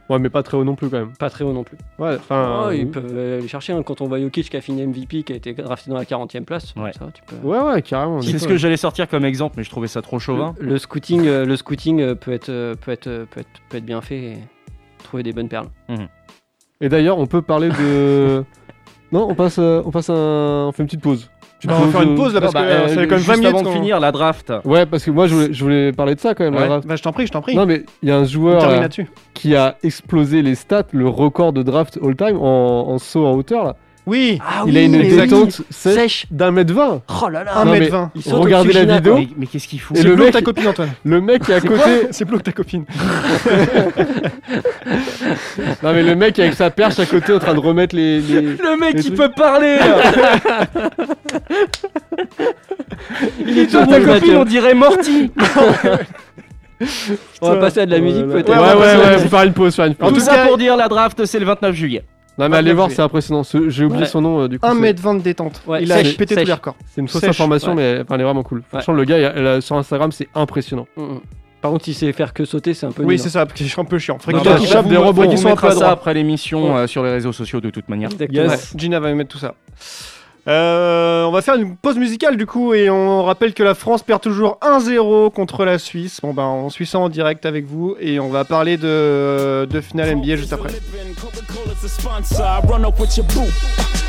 Ouais, mais pas très haut non plus quand même. Pas très haut non plus. Ouais, enfin. Oh, ils peuvent aller chercher hein. quand on voit Jokic qui a fini MVP, qui a été drafté dans la 40e place. Ouais. Ça, tu peux... Ouais, ouais, carrément. C'est ce que j'allais sortir comme exemple, mais je trouvais ça trop chauvin. Le, le scouting, euh, le scouting euh, peut, être, euh, peut, être, euh, peut, être, peut être bien fait et trouver des bonnes perles. Et d'ailleurs, on peut parler de. non, on passe, euh, on passe un... on fait une petite pause. Petite Bah, on va faire une euh, pause là parce Non, que bah, euh, euh, ça fait quand même juste 20 minutes. avant de qu'on- finir la draft. Ouais, parce que moi, je voulais, je voulais parler de ça quand même. la draft. Bah, je t'en prie, je t'en prie. Non, mais il y a un joueur là, qui a explosé les stats, le record de draft all-time en, en saut en hauteur. Là. Oui, Ah il a une exact. détente sèche Sèche d'un mètre vingt. Oh là là 1 Non, mètre mais- 20. Il saute Regardez la vidéo. Mais, mais qu'est-ce qu'il fout Et C'est le mec- ta copine Antoine. Le mec qui est à côté, C'est Flo, ta copine. non mais le mec avec sa perche à côté en train de remettre les. les- Le mec Les qui trucs. peut parler Il est tout ta copine, Mathieu. on dirait Morty On va passer à de la Oh musique peut-être. Ouais, on va ouais, ouais, faut faire une pause, faire une pause. tout tout ça cas- pour dire, la draft, c'est le 29 juillet. Non mais allez Ouais, voir, c'est impressionnant. Ce- J'ai oublié Ouais. son nom euh, du coup. 1 c'est- mètre 20 de détente. Ouais, Il a sèche, pété tous sèche. les records. C'est une fausse Sèche, information, ouais. mais enfin, elle est vraiment cool. Ouais. Franchement, le gars, il a- elle a- sur Instagram, c'est impressionnant. Mm, mm. Par contre, s'il sait faire que sauter, c'est un peu Oui, nul, c'est hein. ça, parce que c'est un peu chiant. Qu'il bah, il chope des rebonds qui On sont un peu mettra à ça droite. après l'émission euh, sur les réseaux sociaux de toute manière. Exactement. Yes, Gina va mettre tout ça. Euh, on va faire une pause musicale du coup et on rappelle que la France perd toujours 1-0 contre la Suisse. Bon ben on suit ça en direct avec vous et on va parler de, de finale NBA juste après.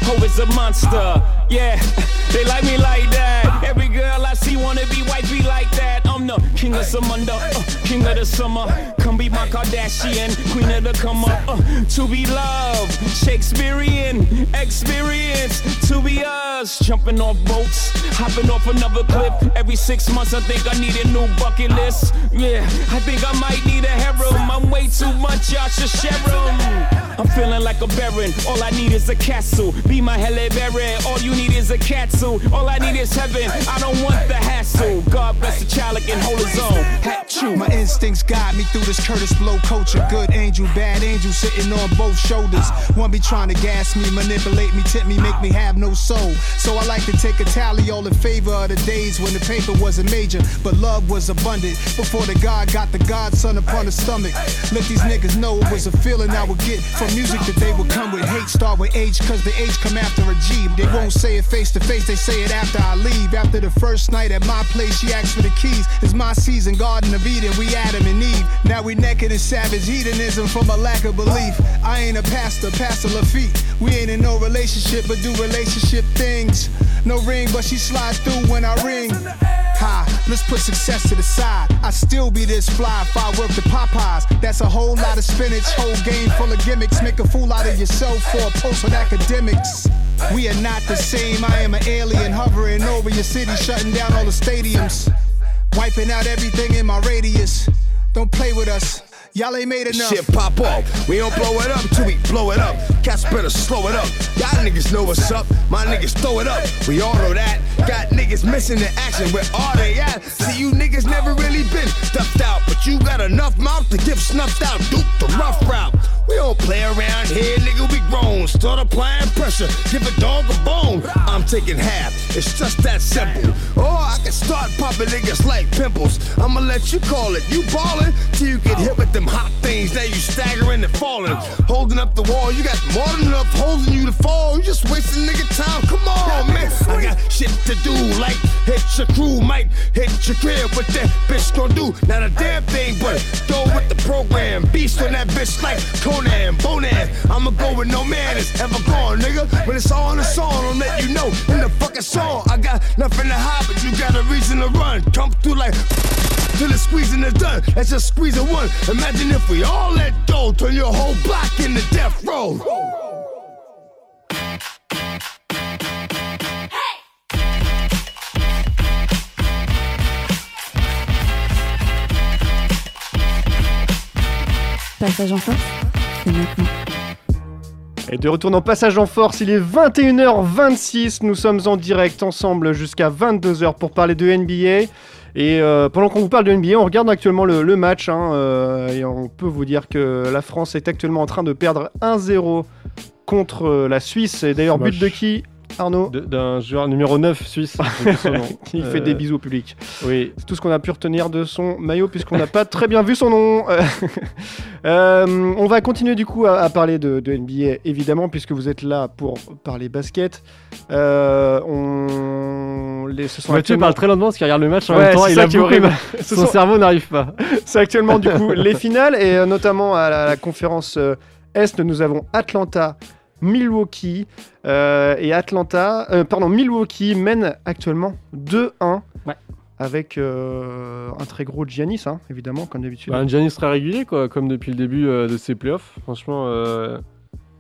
Ho is a monster. Yeah, they like me like that. Every girl I see wanna be wifey like that. I'm the king of Samunda, uh, king of the summer. Come be my Kardashian, queen of the come up. Uh, to be loved, Shakespearean experience. To be us, jumping off boats, hopping off another cliff. Every six months, I think I need a new bucket list. Yeah, I think I might need a harem. I'm way too much, y'all should share 'em. I'm feeling like a baron. All I need is a castle. Be my Halle Berry. All you need is a catsuit. All I need is heaven. I don't want the hassle. God bless the child that can hold his own. Hat My instincts guide me through this Curtis Blow culture. Good angel, bad angel sitting on both shoulders. One be trying to gas me, manipulate me, tip me, make me have no soul. So I like to take a tally all in favor of the days when the paper wasn't major, but love was abundant. Before the God got the godson upon the stomach. Let these niggas know it was a feeling I would get from music music that they would come with hate start with H cause the H come after a G. They won't say it face to face, they say it after I leave. After the first night at my place, she asked for the keys. It's my season, Garden of Eden, we Adam and Eve. Now we naked in savage hedonism from a lack of belief. I ain't a pastor, Pastor Lafitte. We ain't in no relationship, but do relationship things. No ring, but she slides through when I ring. Ha, let's put success to the side. I still be this fly if I work the Popeyes. That's a whole lot of spinach, whole game full of gimmicks. Make a fool out of yourself for a post on academics. We are not the same. I am an alien hovering over your city, shutting down all the stadiums, wiping out everything in my radius. Don't play with us. Y'all ain't made enough. Shit pop off. We don't blow it up till we blow it up. Cats better slow it up. Y'all niggas know what's up. My niggas throw it up. We all know that. Got niggas missing the action. Where are they at? See, you niggas never really been stuffed out. But you got enough mouth to get snuffed out. Duke the rough route. We don't play around here, nigga. We grown. Start applying pressure. Give a dog a bone. I'm taking half. It's just that simple. Or I can start popping niggas like pimples. I'ma let you call it. You ballin' till you get hit with them hot things. that you staggering and falling. Holding up the wall. You got more than enough holding you to fall. You just wasting nigga time. Come on, man. I got shit to do. Like hit your crew. Might hit your crib. What that bitch gon' do? Not a damn thing, but go with the program. Beast on that bitch like Conan, Bonan. I'ma go with no man is ever gone, nigga. When it's all in the song, I'll let you know in the fucking song. I got nothing to hide, but you got a reason to run. Come through like till the squeezing is done. That's just squeezing one. Imagine if we all let go, turn your whole block into death row. Passage en force, c'est maintenant. Et de retour dans Passage en Force, il est 21h26. Nous sommes en direct ensemble jusqu'à 22h pour parler de NBA. Et euh, pendant qu'on vous parle de NBA, on regarde actuellement le, le match. hein, euh, et on peut vous dire que la France est actuellement en train de perdre 1-0 contre euh, la Suisse. Et d'ailleurs, but de qui? Arnaud D'un joueur numéro 9 suisse. qui fait Euh, des bisous au public. Oui. C'est tout ce qu'on a pu retenir de son maillot puisqu'on n'a pas très bien vu son nom. Euh, euh, on va continuer du coup à, à parler de, de NBA évidemment puisque vous êtes là pour parler basket. Euh, on les ce sont Mathieu actuellement- parle très lentement parce qu'il regarde le match en Ouais, même temps. Il a qui horrible. Son sont- cerveau n'arrive pas. C'est actuellement du coup les finales et euh, notamment à la, la conférence euh, Est, nous avons Atlanta, Milwaukee euh, et Atlanta, euh, pardon, Milwaukee mène actuellement 2-1 Ouais. avec euh, un très gros Giannis, hein, évidemment, comme d'habitude. Bah, un Giannis très régulier, quoi, comme depuis le début euh, de ses playoffs. Franchement, euh,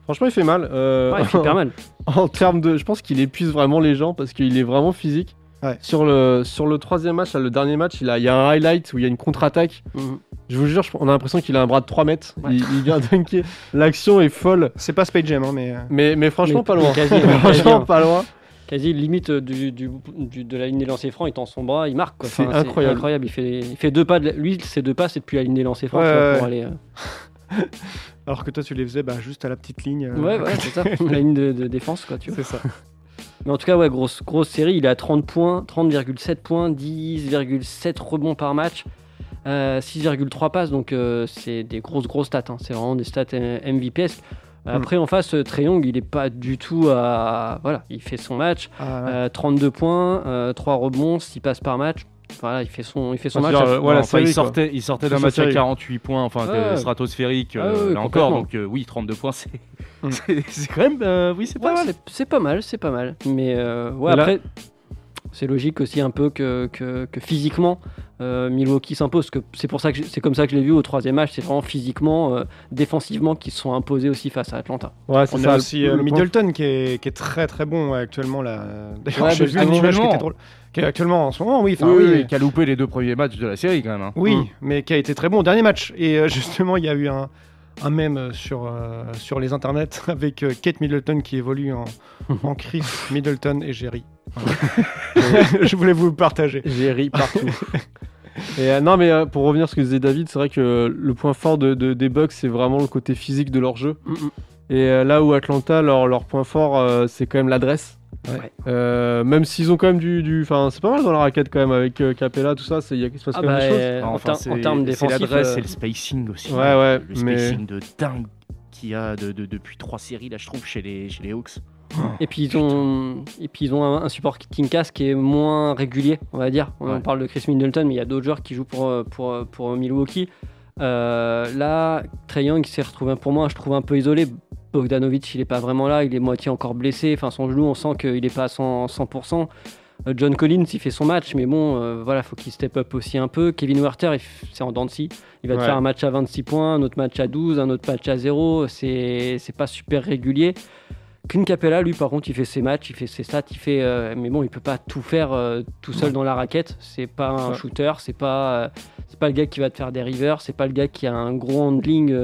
franchement, il fait mal. Euh, Ouais, il fait pas mal. en termes de, je pense qu'il épuise vraiment les gens parce qu'il est vraiment physique. Ouais. Sur le sur le troisième match, là, le dernier match, il, a, il y a un highlight où il y a une contre-attaque. Mhm. Je vous jure, je- on a l'impression qu'il a un bras de 3 mètres. Ouais. Il, il vient dunker. L'action est folle, C'est pas Space Jam, hein, mais. euh, mais, mais franchement Mais- pas loin. quasi, franchement quasi, pas loin. Quasi limite euh, du, du- du- de la ligne des lancers francs, il tend son bras, il marque. quoi. C'est incroyable. incroyable. Il fait, il fait deux pas. De, lui, ses deux pas, c'est depuis la ligne des lancers francs Ouais, pour aller. euh, Alors que toi, tu les faisais bah, juste à la petite ligne. euh, Ouais, ouais, c'est ça. la ligne de, de défense, quoi. Tu vois. C'est ça. Mais en tout cas, ouais, grosse, grosse série. Il est à 30 points, 30,7 points, 10,7 rebonds par match, euh, 6,3 passes. Donc, euh, c'est des grosses, grosses stats. hein. C'est vraiment des stats euh, MVPesques. Après, en face, euh, Trae Young, il est pas du tout à. Voilà, il fait son match. Ah, ouais. Euh, 32 points, euh, 3 rebonds, 6 passes par match. Voilà, il fait son, il fait son match. c'est-à-dire, euh, la enfin, il sortait, il sortait d'un match à série. 48 points, enfin Ouais, que ouais. stratosphérique, Ah, euh, là encore. Donc euh, oui, 32 points, c'est Mm. c'est- c'est quand même, euh, oui, c'est pas Ouais, mal. c'est- c'est pas mal, c'est pas mal. Mais euh, ouais, là- après, c'est logique aussi un peu que, que, que physiquement, euh, Milwaukee s'impose. que C'est pour ça que c'est comme ça que je l'ai vu au troisième match. C'est vraiment physiquement, euh, défensivement, qu'ils se sont imposés aussi face à Atlanta. Ouais, c'est On ça. a aussi le euh, Middleton qui est, qui est très très bon ouais, actuellement là. D'ailleurs, Ouais, j'ai vu une image qui était drôle. Qui est actuellement en ce moment, oui. enfin, oui, oui, oui, qui a loupé les deux premiers matchs de la série quand même. hein. Oui, Mm. mais qui a été très bon au dernier match. Et euh, justement, il y a eu un, un mème sur, euh, sur les internets avec euh, Kate Middleton qui évolue en, en Chris Middleton et. Voilà. Je voulais vous le partager. Ri partout. Et euh, non, mais euh, pour revenir à ce que disait David, c'est vrai que le point fort de, de- des Bucks, c'est vraiment le côté physique de leur jeu. Et euh, là où Atlanta, leur, leur point fort, euh, c'est quand même l'adresse. Ouais. Euh, même s'ils ont quand même du. du- Enfin, c'est pas mal dans la raquette quand même avec euh, Capella, tout ça. c'est- Il y a- il se passe Ah quand même bah, des choses. euh, en, Enfin, en termes c'est défensifs, l'adresse euh, et le spacing aussi. Ouais, ouais, Le mais- spacing de dingue qu'il y a de- de- depuis trois séries, là, je trouve, chez les, chez les Hawks. Et puis ils ont, et puis ils ont un, un supporting cast qui est moins régulier, on va dire. On Ouais. parle de Chris Middleton, mais il y a d'autres joueurs qui jouent pour, pour, pour Milwaukee. Euh, là, Trey Young s'est retrouvé, pour moi, je trouve un peu isolé. Bogdanovic, il n'est pas vraiment là, il est moitié encore blessé. Enfin, son genou, on sent qu'il n'est pas à 100%. 100%. Euh, John Collins, il fait son match, mais bon, euh, voilà, faut qu'il step up aussi un peu. Kevin Werther, c'est en dents de scie. Il va te Ouais. faire un match à 26 points, un autre match à 12, un autre match à 0. C'est c'est pas super régulier. Clint Capella, lui, par contre, il fait ses matchs, il fait ses stats, il fait. euh, mais bon, il peut pas tout faire euh, tout seul dans la raquette. C'est pas un shooter, c'est pas. euh, c'est pas le gars qui va te faire des rivers, c'est pas le gars qui a un gros handling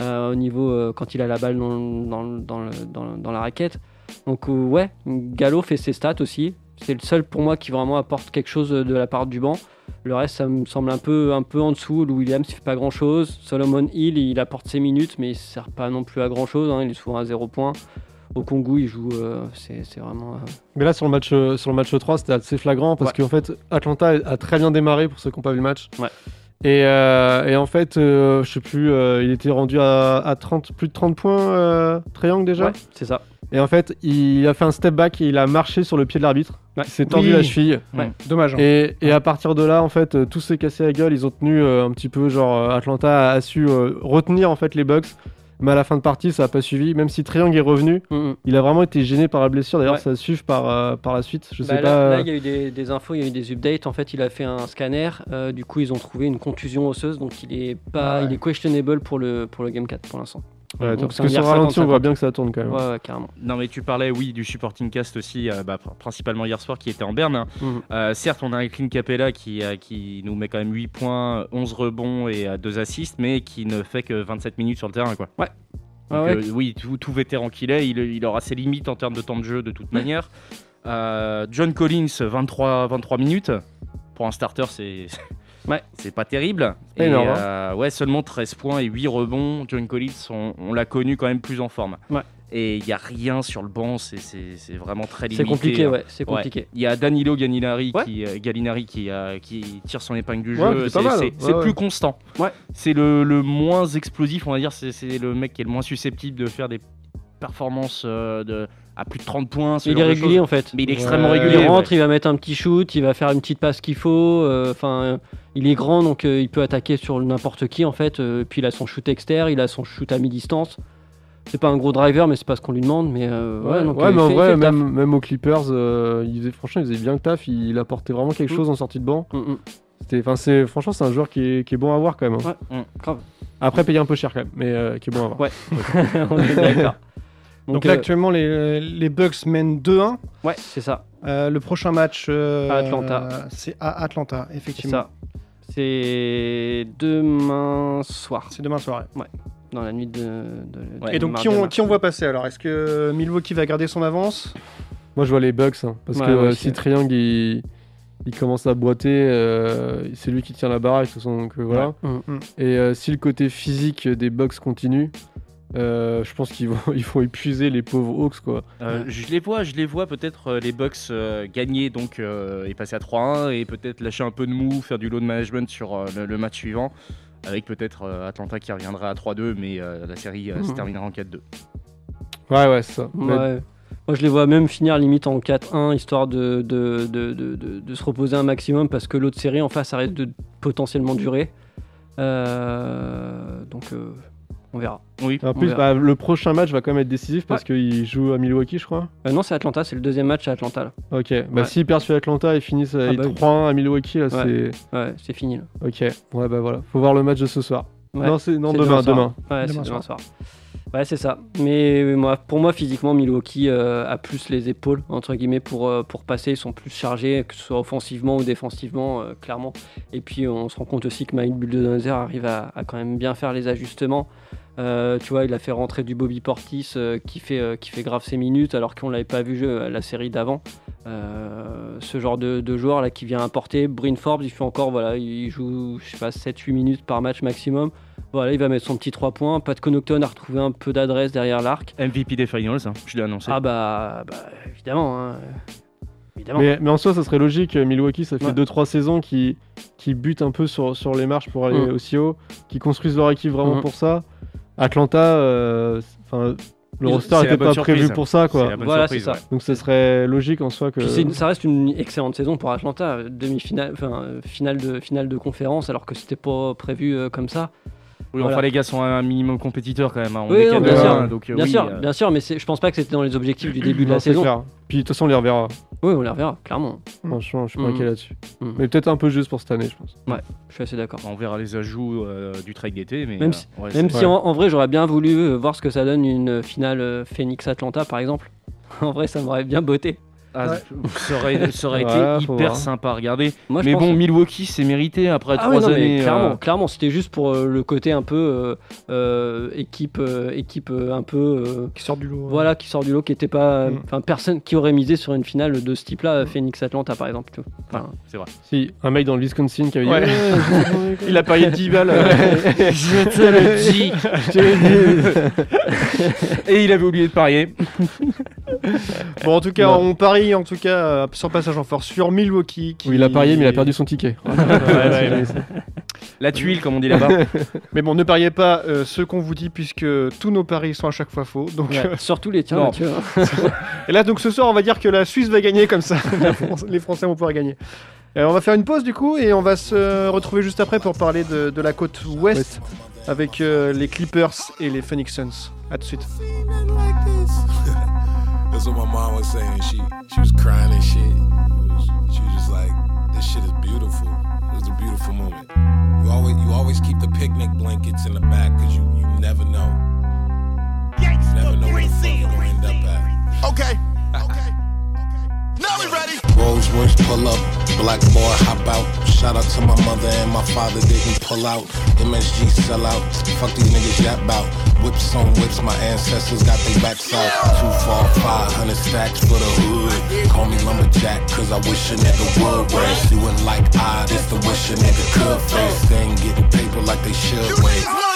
au niveau quand il a la balle dans, dans, dans, le- dans- la raquette. Donc, ouais, Gallo fait ses stats aussi. C'est le seul pour moi qui vraiment apporte quelque chose de la part du banc. Le reste, ça me semble un peu, un peu en dessous. Lou Williams, il fait pas grand chose. Solomon Hill, il apporte ses minutes, mais il sert pas non plus à grand chose. Il est souvent à 0 points. Au Congo, il joue. euh, c'est c'est vraiment. euh, Mais là, sur le match, euh, sur le match 3, c'était assez flagrant parce Ouais. qu'en fait, Atlanta a très bien démarré pour ceux qui n'ont pas vu le match. Ouais. Et, euh, et en fait, euh, je sais plus, euh, il était rendu à, à 30, plus de 30 points, euh, Triangle déjà. Ouais, c'est ça. Et en fait, il a fait un step back et il a marché sur le pied de l'arbitre. Ouais. Il s'est tordu Oui. la cheville. Ouais. Dommage. hein. Et, et à partir de là, en fait, tout s'est cassé la gueule. Ils ont tenu euh, un petit peu, genre, Atlanta a, a su euh, retenir en fait les Bucks. Mais à la fin de partie, ça n'a pas suivi. Même si Triangle est revenu, Mm, mm. il a vraiment été gêné par la blessure. D'ailleurs, Ouais. ça va suivre par, euh, par la suite. Je Bah sais là, pas. là, il y a eu des, des infos, il y a eu des updates. En fait, il a fait un scanner. euh, du coup, ils ont trouvé une contusion osseuse. Donc, il est, pas, ouais. il est questionable pour le, pour le Game 4 pour l'instant. Ouais, Donc, parce que sur ralenti, on 50-50. voit bien que ça tourne quand même. Ouais, ouais, carrément. Non, mais tu parlais, oui, du supporting cast aussi, euh, bah, pr- principalement hier soir qui était en berne. hein. Mhm. Euh, certes, on a un Clint Capella qui, euh, qui nous met quand même 8 points, 11 rebonds et 2 assists, mais qui ne fait que 27 minutes sur le terrain. Quoi. Ouais. Donc, Ah ouais. euh, oui, tout, tout vétéran qu'il est, il, il aura ses limites en termes de temps de jeu de toute manière. Euh, John Collins, 23, 23 minutes. Pour un starter, c'est Ouais. c'est pas terrible. Et, hein. euh, ouais, seulement 13 points et 8 rebonds. John Collins, on, on l'a connu quand même plus en forme. Ouais. Et il n'y a rien sur le banc, c'est- vraiment très limité. C'est compliqué, hein. ouais, c'est compliqué. Il y a Danilo Gallinari, qui, euh, Gallinari qui, euh, qui tire son épingle du jeu. c'est plus constant. C'est le, le moins explosif, on va dire. C'est le mec qui est le moins susceptible de faire des performances de, à plus de 30 points. ce Il est régulier en fait. Mais il est extrêmement Ouais. régulier. Il rentre, ouais. il va mettre un petit shoot, il va faire une petite passe qu'il faut. euh, Enfin, il est grand donc euh, il peut attaquer sur n'importe qui en fait. euh, puis il a son shoot externe, il a son shoot à mi-distance. C'est pas un gros driver, mais c'est pas ce qu'on lui demande. Mais euh, ouais, donc, mais en fait- vrai, même, même aux Clippers, euh, il faisait, franchement, il faisait bien le taf. Il apportait vraiment quelque Mm. chose en sortie de banc. Mm, mm. C'était, enfin, c'est, franchement, c'est un joueur qui est, qui est bon à voir quand même. hein. Ouais, grave. Après, payer un peu cher quand même, mais euh, qui est bon à voir. Ouais. On est d'accord. Donc, là, euh, actuellement, les, les Bucks mènent 2-1. ouais, c'est ça. Euh, le prochain match, euh, À Atlanta. c'est à Atlanta, C'est effectivement. ça. C'est demain soir, C'est demain soir. dans la nuit de. Ouais. Et donc, qui on, mardi. qui on voit passer alors? Est-ce que Milwaukee va garder son avance? Moi, je vois les Bucks, hein, parce Ouais, que euh, si Triangle il, il commence à boiter, euh, c'est lui qui tient la baraque. de toute façon, donc euh, voilà. Ouais. Mm. Mm. Et euh, si le côté physique des Bucks continue, euh, je pense qu'ils vont, ils vont épuiser les pauvres Hawks, quoi. Euh, je les vois, je les vois peut-être euh, les Bucks euh, gagner donc euh, et passer à 3-1 et peut-être lâcher un peu de mou, faire du load management sur euh, le, le match suivant, avec peut-être euh, Atlanta qui reviendra à 3-2, mais euh, la série euh, se terminera en 4-2. Ouais, ouais, c'est ça. Mais- Ouais. Moi, je les vois même finir limite en 4-1, histoire de, de, de, de, de- de se reposer un maximum, parce que l'autre série en face, risque de potentiellement durer. Euh, donc, euh, on verra. Oui, En plus, verra. bah, le prochain match va quand même être décisif parce qu'il joue à Milwaukee, je crois. Euh, non, c'est Atlanta, c'est le deuxième match à Atlanta. Là. Ok, bah Ouais. s'ils perdent sur Atlanta et finissent à Ah bah oui. 3-1 à Milwaukee, là, Ouais. c'est. Ouais, c'est fini. Là. Ok, ouais, bah voilà. Faut voir le match de ce soir. Ouais. Non, c'est non, C'est demain, demain. Ouais, Demain c'est demain soir. soir. Ouais, c'est ça. Mais moi, pour moi, physiquement, Milwaukee euh, a plus les épaules, entre guillemets, pour, euh, pour passer. Ils sont plus chargés, que ce soit offensivement ou défensivement, euh, clairement. Et puis, on se rend compte aussi que Mike Bulldozer arrive à, à quand même bien faire les ajustements. Euh, tu vois, il a fait rentrer du Bobby Portis euh, qui, fait, euh, qui fait grave ses minutes, alors qu'on l'avait pas vu jouer à la série d'avant. Euh, ce genre de, de joueur là qui vient apporter. Bryn Forbes, il fait encore, voilà, il joue, je sais pas, 7-8 minutes par match maximum. Voilà, il va mettre son petit 3 points. Pat Connaughton a retrouvé un peu d'adresse derrière l'arc. MVP des finals, hein, je l'ai annoncé. Ah bah, bah, évidemment. hein. Mais, mais en soi, ça serait logique. Milwaukee, ça fait Ouais. 2-3 saisons qui, qui butent un peu sur, sur les marches pour aller Mm. aussi haut, qui construisent leur équipe vraiment Mhm. pour ça. Atlanta, euh, enfin, roster n'était pas surprise. prévu pour ça, quoi. Voilà, c'est ça. ouais. Donc ce serait logique en soi que. Une- ça reste une excellente saison pour Atlanta, demi-finale, enfin euh, finale de finale de conférence, alors que c'était pas prévu euh, comme ça. Oui, Voilà. enfin les gars sont un minimum compétiteurs quand même. hein. On Oui, est non, bien sûr. hein, donc euh, bien oui, sûr, euh, bien sûr, mais je pense pas que c'était dans les objectifs du début de Non, la c'est saison. clair. Puis de toute façon, on les reverra. Oui, on les reverra, clairement. Franchement, je suis pas Mhm. inquiet là-dessus. Mhm. Mais peut-être un peu juste pour cette année, je pense. Je suis assez d'accord. on verra les ajouts euh, du trade d'été, mais Même euh, si- ouais, Même si en, en vrai, j'aurais bien voulu voir ce que ça donne une finale Phoenix-Atlanta, par exemple. en vrai, ça m'aurait bien botté. Ah, ça aurait, ça aurait Voilà, été hyper voir. sympa à regarder. Moi, mais bon, Milwaukee, c'est mérité après Ah trois non, années. clairement, euh, clairement, c'était juste pour euh, le côté un peu euh, euh, équipe, euh, équipe euh, un peu euh, Qui sort du lot. hein. voilà qui sort du lot, qui était pas, Mm. enfin personne qui aurait misé sur une finale de ce type-là, euh, Phoenix-Atlanta par exemple. Enfin, c'est vrai. Si, un mec dans le Wisconsin qui avait dit. Ouais. Ouais, Il a parié 10 balles. Je te le dis. Et il avait oublié de parier. bon, en tout cas, Non. on parie en tout cas euh, sur passage en force sur Milwaukee. Qui... Oui, il a parié, mais il a perdu son ticket. Ouais, ouais, ouais. La tuile, comme on dit là-bas. Mais bon, ne pariez pas euh, ce qu'on vous dit puisque tous nos paris sont à chaque fois faux. Donc, ouais, euh, surtout les tiens. Mathieu, hein. et là, donc ce soir, on va dire que la Suisse va gagner comme ça. France- les Français vont pouvoir gagner. Euh, on va faire une pause du coup et on va se retrouver juste après pour parler de, de la côte ouest avec euh, les Clippers et les Phoenix Suns. À tout de suite. That's what my mom was saying. She she was crying and shit. Was- she was just like, "This shit is beautiful. It was a beautiful moment." You always you always keep the picnic blankets in the back because you you never know. You never know where the fuck you're gonna end up at. Okay. Okay. Now we ready. Rolls Royce pull up, black boy hop out. Shout out to my mother and my father didn't pull out. MSG sell out, fuck these niggas yap out. Whips on whips, my ancestors got their backs out. Two, four, five hundred stacks for the hood. Call me lumberjack, cause I wish a nigga would race. You wouldn't like I, this the wish a nigga could face. They ain't getting paper like they should wait.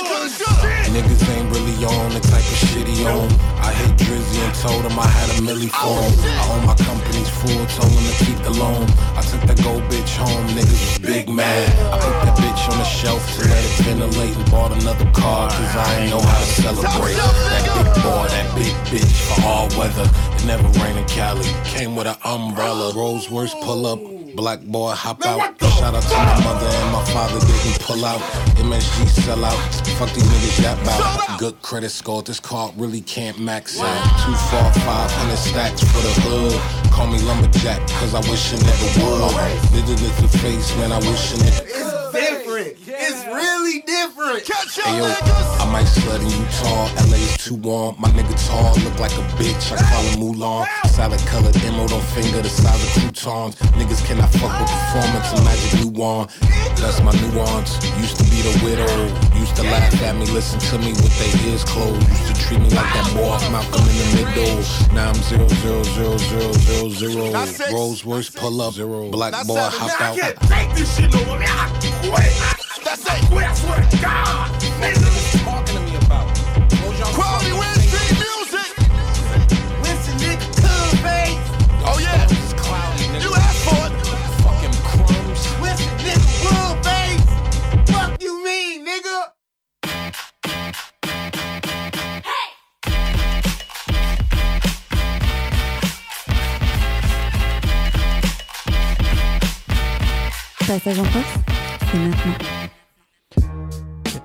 Niggas ain't really on the type of shit he on. I hit Drizzy and told him I had a milli for him. I own my company's full, told him to keep the loan. I took that gold bitch home, niggas was big mad. I put that bitch on the shelf to let it ventilate and bought another car, cause I ain't know how to celebrate. That big boy, that big bitch for all weather. It never rained in Cali, came with an umbrella. Rolls Royce pull up. Black boy hop out. Shout out to my mother and my father didn't pull out. MSG sell out. Fuck these niggas yap out. Good credit score. This card really can't max out. Two, four, five hundred stacks for the hood. Call me lumberjack, cause I wish a nigga would. Nigga the face, man. I wish a nigga. different. It's really different. Catch Hey yo, I might slut in Utah. LA's too warm. My nigga tall, look like a bitch. I call him Mulan. Salad colored emerald on finger, the size of croutons. Niggas cannot fuck with performance and magic new one. That's my nuance. Used to be the widow. Used to laugh at me, listen to me with their ears closed. Used to treat me like that boy off Malcolm in the middle. Now I'm zero zero zero zero zero zero. Rolls Royce pull up. Zero. Black boy hop out. Take this shit no more. I quit. That's it. I swear to God. Nigga. Talking to me about. Quality Wednesday music. Listen, nigga, come. Oh, yeah. Cloudy, nigga. You asked for it. Fucking crumbs. Listen, nigga, wood, babe. Fuck you mean, nigga? Passage en force, c'est maintenant.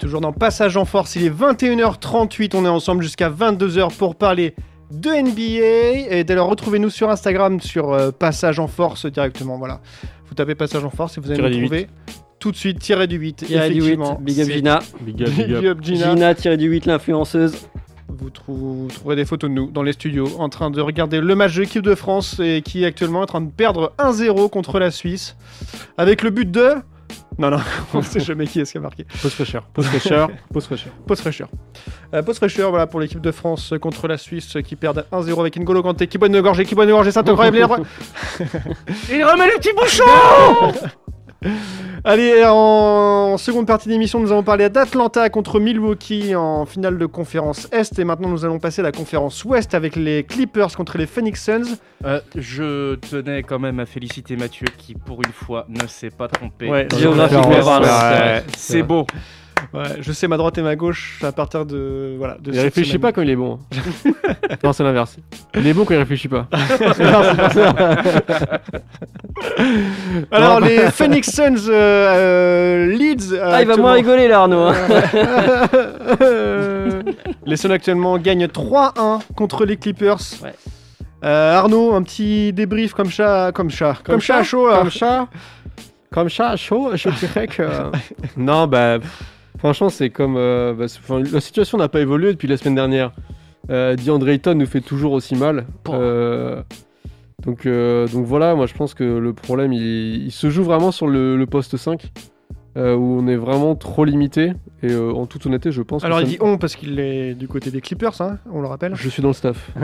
Toujours dans Passage en Force, il est 21h38, on est ensemble jusqu'à 22h pour parler de NBA. Et d'ailleurs, retrouvez-nous sur Instagram sur euh, Passage en Force directement. Voilà, vous tapez Passage en Force et vous allez nous trouver tout de suite. Tiré du 8. Tiré du 8, effectivement. big up Gina. Big up, big Big up. up Gina. Gina tiré du 8, l'influenceuse. Vous, trou- vous trouverez des photos de nous dans les studios en train de regarder le match de l'équipe de France et qui est actuellement en train de perdre 1-0 contre la Suisse avec le but de. Non, non, on sait jamais qui est-ce qui a marqué. Pause fraîcheur. Pause fraîcheur. Pause fraîcheur. Pause fraîcheur. Euh, pause fraîcheur, voilà, pour l'équipe de France contre la Suisse qui perd 1-0 avec N'Golo Kanté qui boit une gorgée, qui boit une gorgée, incroyable. les rois. Il remet le petit bouchon Allez, en seconde partie d'émission, nous allons parler d'Atlanta contre Milwaukee en finale de conférence Est. Et maintenant, nous allons passer à la conférence Ouest avec les Clippers contre les Phoenix Suns. Euh, Je tenais quand même à féliciter Mathieu qui, pour une fois, ne s'est pas trompé. Ouais, c'est beau. Ouais, je sais ma droite et ma gauche à partir de. Voilà, de Il réfléchit semaine. pas quand il est bon. hein. non, c'est l'inverse. Il est bon quand il réfléchit pas. Non, c'est pas ça. Alors, les Phoenix Suns euh, euh, Leeds. Ah, il va moins rigoler là, Arnaud. hein. les Suns actuellement gagnent 3-1 contre les Clippers. Ouais. Euh, Arnaud, un petit débrief comme chat, comme chat, comme, chat à chaud. là. Comme chat. Comme chat chaud, je dirais que. non, bah. Franchement, c'est comme. euh, bah, la situation n'a pas évolué depuis la semaine dernière. Euh, DeAndre Ayton nous fait toujours aussi mal. Euh, donc, euh, donc voilà, moi je pense que le problème il, il se joue vraiment sur le, le poste 5. euh, où on est vraiment trop limité. Et euh, en toute honnêteté, je pense que Alors, il dit on parce qu'il est du côté des Clippers, hein, on le rappelle. Je suis dans le staff.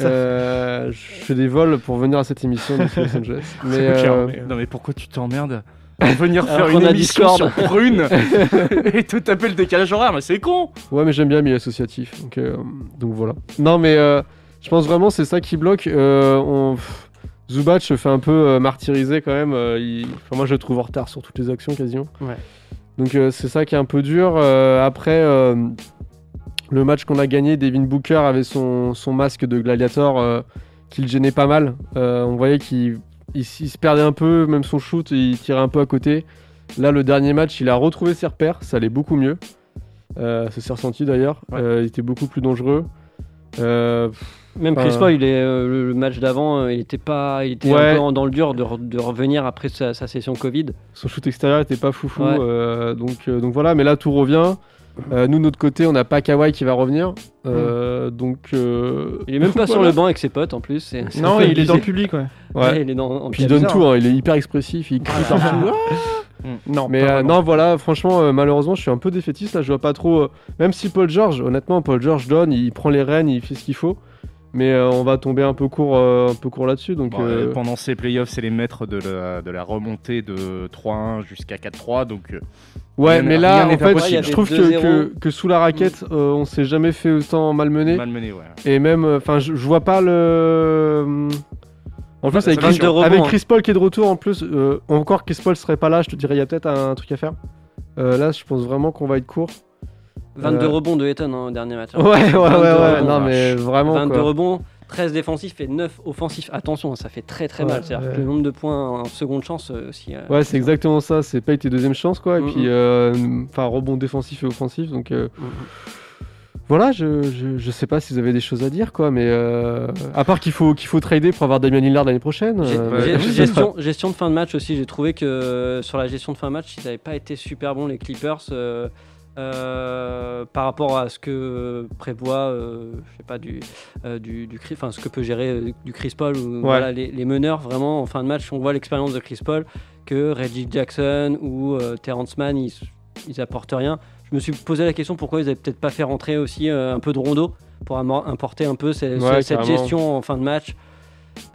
Euh, je fais des vols pour venir à cette émission de Los Angeles. Mais, mais- Non mais pourquoi tu t'emmerdes? Venir faire une émission Discord. sur Prune et te taper le décalage horaire, mais c'est con Ouais, mais j'aime bien milieu associatif. Donc, euh, donc voilà. Non, mais euh, je pense vraiment c'est ça qui bloque. Euh, on... pff, Zubac se fait un peu euh, martyriser quand même. il- enfin, moi, je le trouve en retard sur toutes les actions quasiment. Ouais. Donc c'est ça qui est un peu dur. Après, le match qu'on a gagné, Devin Booker avait son, son masque de gladiator qui le gênait pas mal. On voyait qu'il il, se perdait un peu, même son shoot, il tirait un peu à côté. Là, le dernier match, il a retrouvé ses repères, ça allait beaucoup mieux. Euh, ça s'est ressenti d'ailleurs. Euh, il était beaucoup plus dangereux. Euh, Même Chris Paul, il est, le, match d'avant, il était pas, il était Ouais. un peu dans le dur de, re- de revenir après sa, sa session Covid. Son shoot extérieur était pas foufou. Ouais. donc, donc voilà, mais là tout revient. Euh, nous, de notre côté, on n'a pas Kawhi qui va revenir. Euh, Donc. euh, Il est même pas sur le banc avec ses potes en plus. c'est- c'est Non, il est dans le public, ouais. Ouais. Ouais, il est dans. en Puis il donne bizarre. tout, hein, il est hyper expressif, il crie partout. Non, Mais euh, non, voilà, franchement, euh, malheureusement, je suis un peu défaitiste là. Je vois pas trop. euh, même si Paul George, honnêtement, Paul George donne, il prend les rênes, il fait ce qu'il faut. Mais euh, on va tomber un peu court, euh, un peu court là-dessus. Donc, Bon, Pendant ces playoffs, c'est les maîtres de la, de la remontée de 3-1 jusqu'à 4-3, donc... euh, ouais, mais là, en fait, je trouve que, 2-0. que, que sous la raquette, euh, on s'est jamais fait autant malmener. Malmené, ouais. Et même, euh, enfin, je, je vois pas le. En plus, avec, Chris, avec hein. Paul qui est de retour, en plus, euh, encore Chris Paul serait pas là, je te dirais, il y a peut-être un, truc à faire. Euh, là, je pense vraiment qu'on va être court. 22 Euh, rebonds de Eton hein, au dernier match. hein. Ouais, ouais, ouais, 22 ouais, non, mais vraiment. 22 quoi. rebonds, 13 défensifs et 9 offensifs. Attention, ça fait très très Ouais, mal. C'est-à-dire ouais. que le nombre de points en seconde chance euh, aussi. euh, Ouais, c'est exactement ça. C'est pas tes deuxième chance, quoi. Et puis, euh, enfin, rebond défensif et offensif. Donc, euh, voilà, je, je, je sais pas si vous avez des choses à dire, quoi. Mais euh, à part qu'il faut, qu'il faut trader pour avoir Damien Lillard l'année prochaine. Euh, gestion, gestion de fin de match aussi, j'ai trouvé que euh, sur la gestion de fin de match, ils n'avaient pas été super bons les Clippers euh, euh, par rapport à ce que prévoit, euh, je sais pas, du, euh, du, du enfin ce que peut gérer du Chris Paul ou voilà, les, les meneurs vraiment en fin de match, on voit l'expérience de Chris Paul que Reggie Jackson ou Terrence Mann ils, ils apportent rien. Je me suis posé la question pourquoi ils avaient peut-être pas fait rentrer aussi un peu de rondo pour importer un peu Ouais, cette carrément. gestion en fin de match.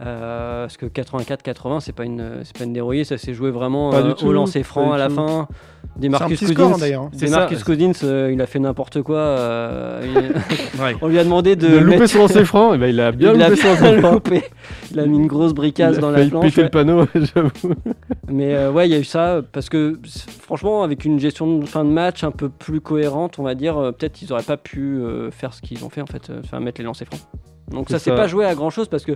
Euh, parce que 84-80, c'est pas une, c'est pas une dérouillée, ça s'est joué vraiment Pas du euh, tout, au lancer franc à la tout. fin. Des Marcus Cousins, score, d'ailleurs. des. Marcus Cousins, euh, il a fait n'importe quoi. euh, il- Ouais. on lui a demandé de De louper mettre- son lancer franc, et ben il a bien il a loupé son lancer franc. Il a mis une grosse Il bricasse a dans la planche. péter ouais. le panneau, j'avoue. Mais euh, ouais, il y a eu ça parce que franchement, avec une gestion de fin de match un peu plus cohérente, on va dire, euh, peut-être ils auraient pas pu euh, faire ce qu'ils ont fait en fait, euh, enfin, mettre les lancers francs. Donc ça s'est pas joué à grand chose parce que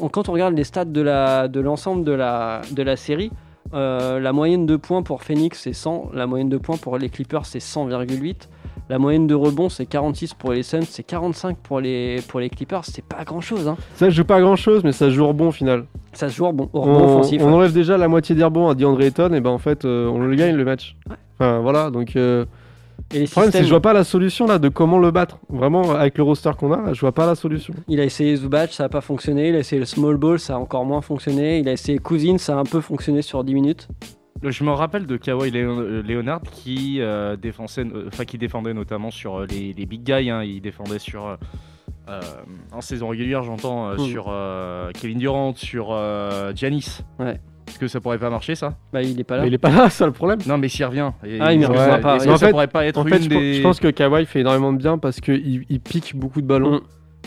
on- quand on regarde les stats de l'ensemble de la de la série, euh, la moyenne de points pour Phoenix c'est 100, la moyenne de points pour les Clippers c'est 100,8. La moyenne de rebonds c'est 46 pour les Suns, c'est 45 pour les, pour les Clippers, c'est pas grand chose. Hein. Ça joue pas grand chose, mais ça joue au rebond au final. Ça se joue au rebond, au rebond On, offensif. on ouais. enlève déjà la moitié des rebonds à DeAndre Ayton, et ben en fait, euh, on le gagne le match. Enfin voilà, donc. euh, Et les le problème, c'est que je vois pas la solution là de comment le battre. Vraiment, avec le roster qu'on a, je vois pas la solution. Il a essayé Zubac, ça n'a pas fonctionné. Il a essayé le small ball, ça a encore moins fonctionné. Il a essayé Cousins, ça a un peu fonctionné sur 10 minutes. Je me rappelle de Kawhi euh, Leonard qui, euh, euh, enfin, qui défendait notamment sur euh, les, les big guys. hein. Il défendait sur. euh, euh, en saison régulière, j'entends, euh, Mm. sur euh, Kevin Durant, sur euh, Giannis. Ouais. Est-ce que ça pourrait pas marcher ça? Bah, il est pas là. Mais il est pas là, ça le problème. Non, mais s'il revient. Ah, il que reviendra pas, est-ce que En ça fait- pourrait pas être En fait, une je, des. je pense que Kawhi fait énormément de bien parce qu'il il pique beaucoup de ballons. Mm.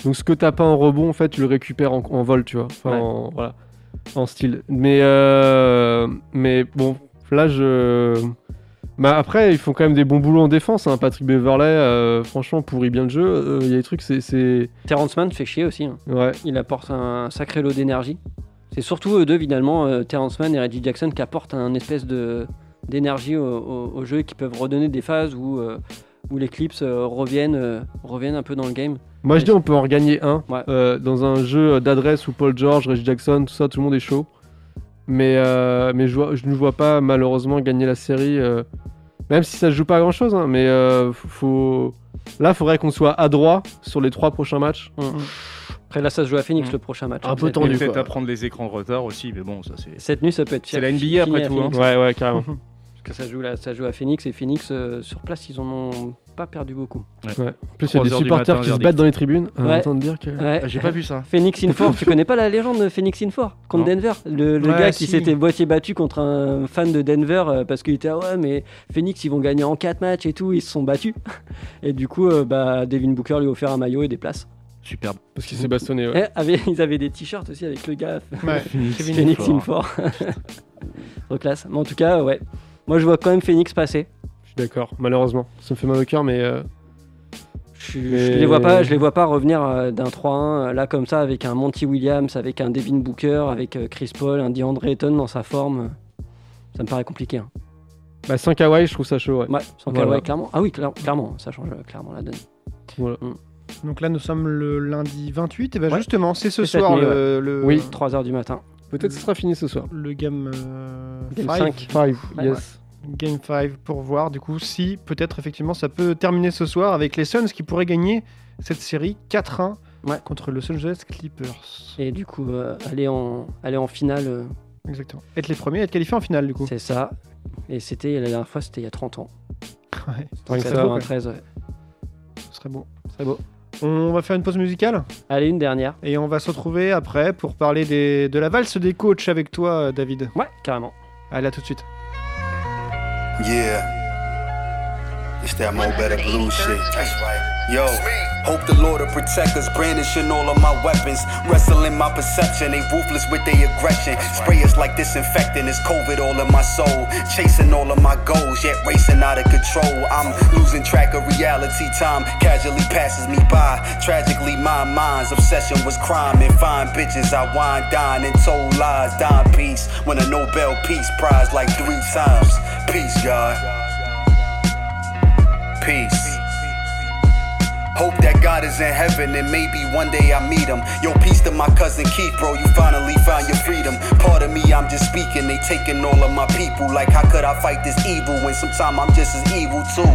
Donc ce que t'as pas en rebond, en fait, tu le récupères en, en vol, tu vois. Enfin, Ouais. en, voilà, en style. Mais, euh, mais bon, là, je. Bah après, ils font quand même des bons boulots en défense. Hein. Patrick Beverley, euh, franchement, pourrit bien le jeu. Euh, Il y a des trucs, c'est. c'est- Terrence Mann fait chier aussi. hein. Ouais. Il apporte un sacré lot d'énergie. C'est surtout eux deux, finalement, euh, Terrence Mann et Reggie Jackson, qui apportent un espèce de d'énergie au, au- au jeu et qui peuvent redonner des phases où, euh, où les clips euh, reviennent, reviennent un peu dans le game. Moi, je dis, on peut en gagner un. Ouais. Euh, dans un jeu d'adresse où Paul George, Reggie Jackson, tout ça, tout le monde est chaud. Mais, euh, mais je, vois, je ne vois pas malheureusement gagner la série. euh, même si ça se joue pas à grand chose. mais euh, faut... là, il faudrait qu'on soit adroit sur les trois prochains matchs. Après, là, ça se joue à Phoenix Mm. le prochain match. Un peu cette tendu, nuit. Peut-être à prendre les écrans de retard aussi, mais bon, ça c'est. Cette nuit, ça peut être C'est la NBA après tout, hein. Ouais, ouais, carrément. Parce que ça joue, là, ça joue à Phoenix et Phoenix, euh, sur place, ils en ont pas perdu beaucoup. Ouais. En plus, il y a 3 des supporters matin, qui se battent dans les tribunes. Ouais. Dire que. Ouais. Ah, J'ai pas vu ça. Phoenix Infor, tu connais pas la légende de Phoenix Infor? Contre Non. Denver Le, le Ouais, gars qui s'était boîtier battu contre un fan de Denver euh, parce qu'il était ah ouais mais Phoenix ils vont gagner en 4 matchs et tout, ils se sont battus. Et du coup euh, bah, Devin Booker lui a offert un maillot et des places. Superbe. Parce qu'il s'est bastonné. Ouais. Et avait- ils avaient des t-shirts aussi avec le gars Ouais. Phoenix Infor. Trop classe. Mais en tout cas ouais. Moi je vois quand même Phoenix passer. Je suis d'accord, malheureusement. Ça me fait mal au cœur, mais. euh, Je, je Mais- les vois pas, je les vois pas revenir euh, d'un 3-1 euh, là comme ça avec un Monty Williams, avec un Devin Booker, avec euh, Chris Paul, un DeAndre Ayton dans sa forme. Ça me paraît compliqué. hein. Bah, 5 Hawaii, je trouve ça chaud. Ouais. Ouais, sans Voilà. Kawhi, clairement. Ah oui, cla- clairement, ça change euh, clairement la donne. Voilà. Donc là, nous sommes le lundi 28. Et ben Ouais. justement, c'est ce soir nuit, le, le, Oui. 3h du matin. Peut-être que ce sera fini ce soir. le game, euh, Game five. 5. 5, Ouais. yes. Game 5 pour voir du coup si peut-être effectivement ça peut terminer ce soir avec les Suns qui pourraient gagner cette série 4-1 Ouais. contre Los Angeles Clippers. Et du coup, euh, aller, en, aller en finale, euh, Exactement. Être les premiers, être qualifiés en finale du coup. c'est ça. Et c'était la dernière fois, c'était il y a 30 ans. Ouais, Rien que ce serait beau, 93, ouais. ce serait beau. On va faire une pause musicale Allez, une dernière. et on va se retrouver après pour parler des, de la valse des coachs avec toi, David. Ouais, carrément. Allez, à tout de suite. Yeah. It's that more better blue shit. That's right. Yo, hope the Lord will protect us, brandishing all of my weapons. Wrestling my perception, they ruthless with their aggression. Spray us like disinfectant, it's COVID all in my soul. Chasing all of my goals, yet racing out of control. I'm losing track of reality, time casually passes me by. Tragically, my mind's obsession was crime and fine bitches. I wine, dine, and told lies, dime peace. Win a Nobel Peace Prize like three times. Peace, God. Peace. Hope that God is in heaven and maybe one day I meet him. Yo, peace to my cousin Keith, bro. You finally found your freedom. Part of me, I'm just speaking. They taking all of my people. Like, how could I fight this evil when sometimes I'm just as evil too?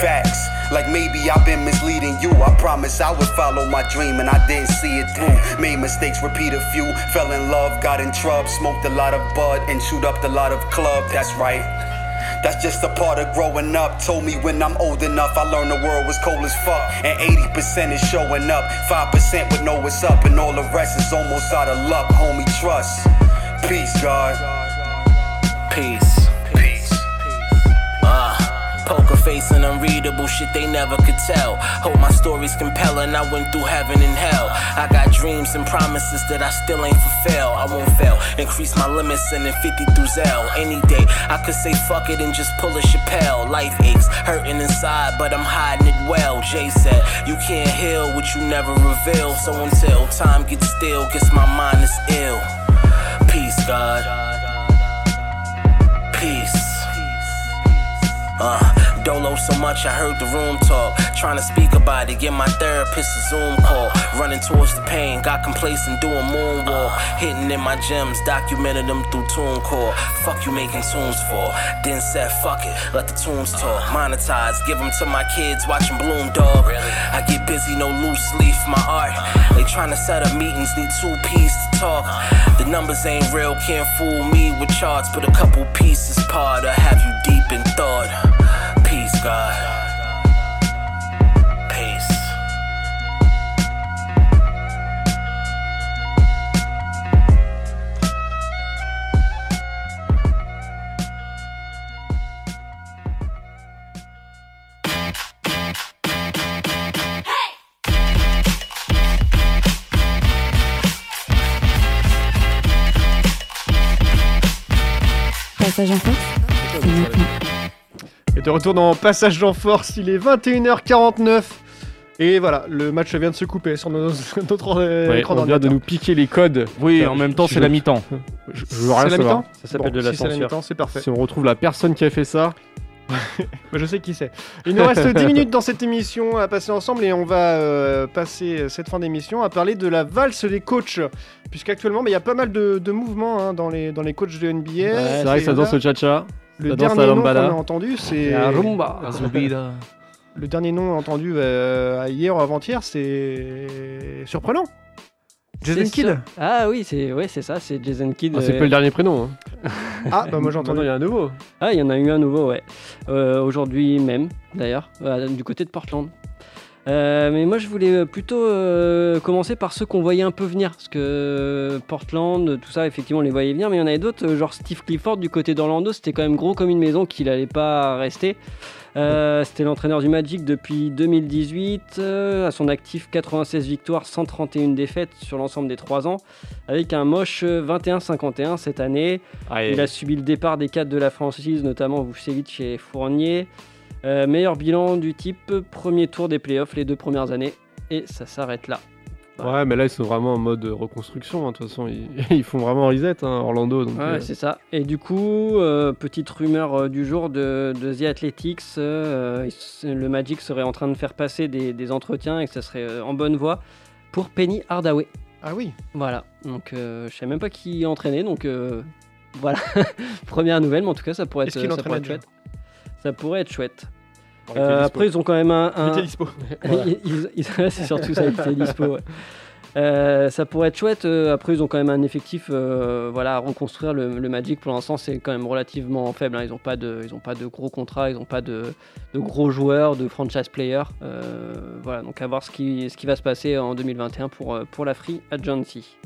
Facts. Like maybe I've been misleading you. I promise I would follow my dream and I didn't see it through. Made mistakes, repeat a few. Fell in love, got in trouble, smoked a lot of bud and chewed up a lot of club. That's right. That's just a part of growing up. Told me when I'm old enough, I learned the world was cold as fuck. And 80% is showing up, 5% would know what's up, and all the rest is almost out of luck. Homie, trust. Peace, God. Peace. Peace. Uh, poker face and unreadable shit they never could tell. Hope my story's compelling. I went through heaven and hell. I got dreams and promises that I still ain't fulfill. I won't fail. Increase my limits then 50 through Zell. Any day I could say fuck it and just pull a Chappelle. Life aches, hurting inside, but I'm hiding it well. Jay said, You can't heal what you never reveal. So until time gets still, guess my mind is ill. Peace, God. Peace. Uh, Dolo so much I heard the room talk. Trying to speak about it, get my therapist a Zoom call. Running towards the pain, got complacent doing moonwalk. Hitting in my gems, documented them through TuneCore. Fuck you making tunes for. Then said fuck it, let the tunes talk. Monetize, give them to my kids watching Bloom Dog. I get busy, no loose leaf, my art. They trying to set up meetings, need two P's to talk. The numbers ain't real, can't fool me with charts, but a couple pieces part to have you deep in thought. God. Passage en force, c'est maintenant. De retour dans Passage en Force, il est 21h49. Et voilà, le match vient de se couper sur nos- notre Ouais, écran on vient de nous piquer les codes. Oui, en même temps, c'est la mi-temps. Je, je veux rien C'est la savoir. mi-temps Ça s'appelle Bon, de la si c'est la censure. mi-temps, c'est parfait. Si on retrouve la personne qui a fait ça, je sais qui c'est. Il nous reste 10 minutes dans cette émission à passer ensemble et on va euh, passer cette fin d'émission à parler de la valse des coachs. Puisqu'actuellement, bah, il y a pas mal de, de mouvements hein, dans, les, dans les coachs de NBA. c'est vrai que ça danse au cha-cha. Le dernier nom qu'on lambada. a entendu, c'est. La rumba. Le dernier nom entendu euh, hier ou avant-hier, c'est surprenant. Jason Kidd. sûr. Ah oui, c'est ouais, c'est ça, c'est Jason Kidd. Ah, c'est euh, pas le dernier prénom. hein. Ah, bah moi entendu. il y a un nouveau. Ah, il y en a eu un nouveau, ouais. Euh, Aujourd'hui même, d'ailleurs, euh, du côté de Portland. Euh, mais moi, je voulais plutôt euh, commencer par ceux qu'on voyait un peu venir. Parce que Portland, tout ça, effectivement, on les voyait venir. Mais il y en avait d'autres, euh, genre Steve Clifford du côté d'Orlando. C'était quand même gros comme une maison qu'il allait pas rester. Euh, C'était l'entraîneur du Magic depuis 2018. euh, à son actif, 96 victoires, 131 défaites sur l'ensemble des 3 ans. Avec un moche euh, 21-51 cette année. Il a subi le départ des cadres de la franchise, notamment Vucevic et Fournier. Euh, meilleur bilan du type, premier tour des playoffs les deux premières années. Et ça s'arrête là. Ouais, mais là, ils sont vraiment en mode reconstruction. hein. De toute façon, ils, ils font vraiment reset, hein, Orlando. Donc, Ouais, euh, c'est ça. Et du coup, euh, petite rumeur euh, du jour de, de The Athletics, euh, le Magic serait en train de faire passer des, des entretiens et que ça serait euh, en bonne voie pour Penny Hardaway. Ah oui. Voilà. Donc, euh, je sais même pas qui entraînait. Donc, euh, voilà. Première nouvelle, mais en tout cas, ça pourrait être, ça pourrait être chouette. Ça pourrait être chouette. Euh, après, ils ont quand même un. Un- dispo. Voilà. c'est surtout ça, il dispo. ouais. Euh, ça pourrait être chouette. euh, après, ils ont quand même un effectif euh, voilà, à reconstruire. Le, le Magic, pour l'instant, c'est quand même relativement faible. hein. Ils n'ont pas, de- ils ont pas de gros contrats, ils n'ont pas de, de gros joueurs, de franchise players. Voilà, donc à voir ce qui, ce qui va se passer en 2021 pour, pour la Free Agency.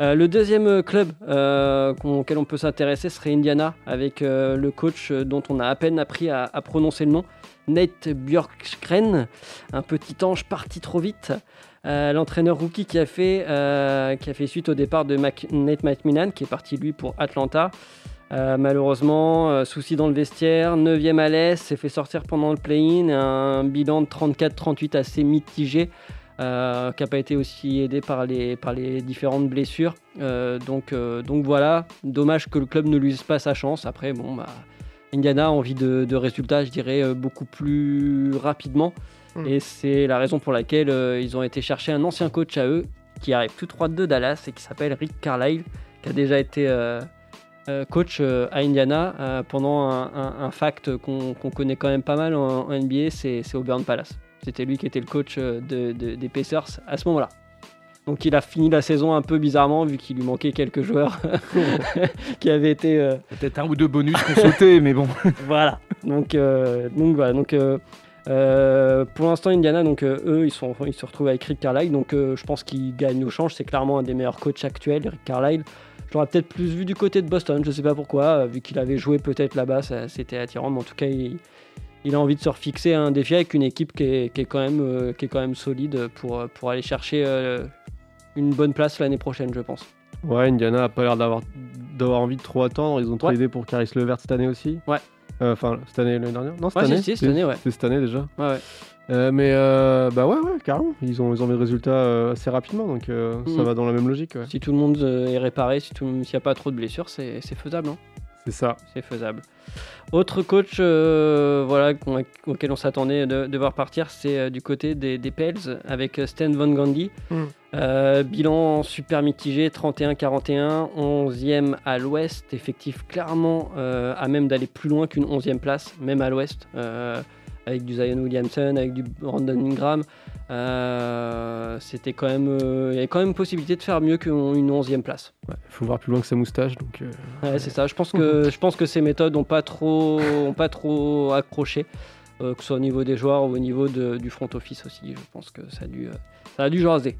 Euh, le deuxième club euh, auquel on peut s'intéresser serait Indiana, avec euh, le coach dont on a à peine appris à, à prononcer le nom, Nate Björkgren, un petit ange parti trop vite. Euh, L'entraîneur rookie qui a, fait, euh, qui a fait suite au départ de Mac- Nate McMillan, qui est parti lui pour Atlanta. Euh, malheureusement, souci dans le vestiaire, 9e à l'Est, s'est fait sortir pendant le play-in, un bilan de 34-38 assez mitigé, qui n'a pas été aussi aidé par les, par les différentes blessures. Donc, donc voilà, dommage que le club ne lui pas sa chance. Après, bon, bah, Indiana a envie de, de résultats, je dirais, euh, beaucoup plus rapidement. Mm. Et c'est la raison pour laquelle euh, ils ont été chercher un ancien coach à eux, qui arrive tout droit de Dallas et qui s'appelle Rick Carlisle, qui a déjà été euh, coach à Indiana pendant un, un- un fact qu'on connaît quand même pas mal en, en NBA, c'est Auburn Palace. C'était lui qui était le coach de- de- des Pacers à ce moment-là. Donc il a fini la saison un peu bizarrement vu qu'il lui manquait quelques joueurs qui avaient été euh, Peut-être un ou deux bonus qu'on sautait, mais bon. voilà. Donc, euh, donc voilà. Donc, euh, pour l'instant, Indiana, donc eux, ils, sont, ils se retrouvent avec Rick Carlisle. Donc, je pense qu'il gagne au change. C'est clairement un des meilleurs coachs actuels, Rick Carlisle. Je l'aurais peut-être plus vu du côté de Boston. Je sais pas pourquoi. vu qu'il avait joué peut-être là-bas, c'était attirant. Mais en tout cas, il, il a envie de se refixer un défi avec une équipe qui est, qui est quand, même, qui est quand même solide pour, pour aller chercher une bonne place l'année prochaine, je pense. Ouais, Indiana a pas l'air d'avoir d'avoir envie de trop attendre. Ils ont tradé pour Caris Levert cette année aussi. Ouais. Euh, Enfin, cette année, l'année dernière Non, cette Ouais, si, année. si, cette année, ouais. C'est cette année déjà. Ouais, ouais. Euh, mais euh, bah ouais, ouais, carrément. Ils ont, ils ont des résultats euh, assez rapidement, donc ça Mhm. va dans la même logique. ouais. Si tout le monde est réparé, si s'il n'y a pas trop de blessures, c'est c'est faisable. hein. C'est ça. C'est faisable. Autre coach euh, voilà, auquel on s'attendait de, de voir partir, c'est euh, du côté des, des Pels avec euh, Stan Van Gundy. Mm. Euh, bilan super mitigé, 31-41, 11e à l'ouest, effectif clairement à même d'aller plus loin qu'une 11e place, même à l'ouest, avec du Zion Williamson, avec du Brandon Ingram. Euh, C'était quand même, euh, il y avait quand même possibilité de faire mieux qu'une 11e place. Il faut voir plus loin que sa moustache, donc. euh, Ouais, c'est ça. Je pense que je pense que ces méthodes n'ont pas trop ont pas trop accroché, euh, que ce soit au niveau des joueurs ou au niveau de- du front office aussi. Je pense que ça a dû ça a dû jaser.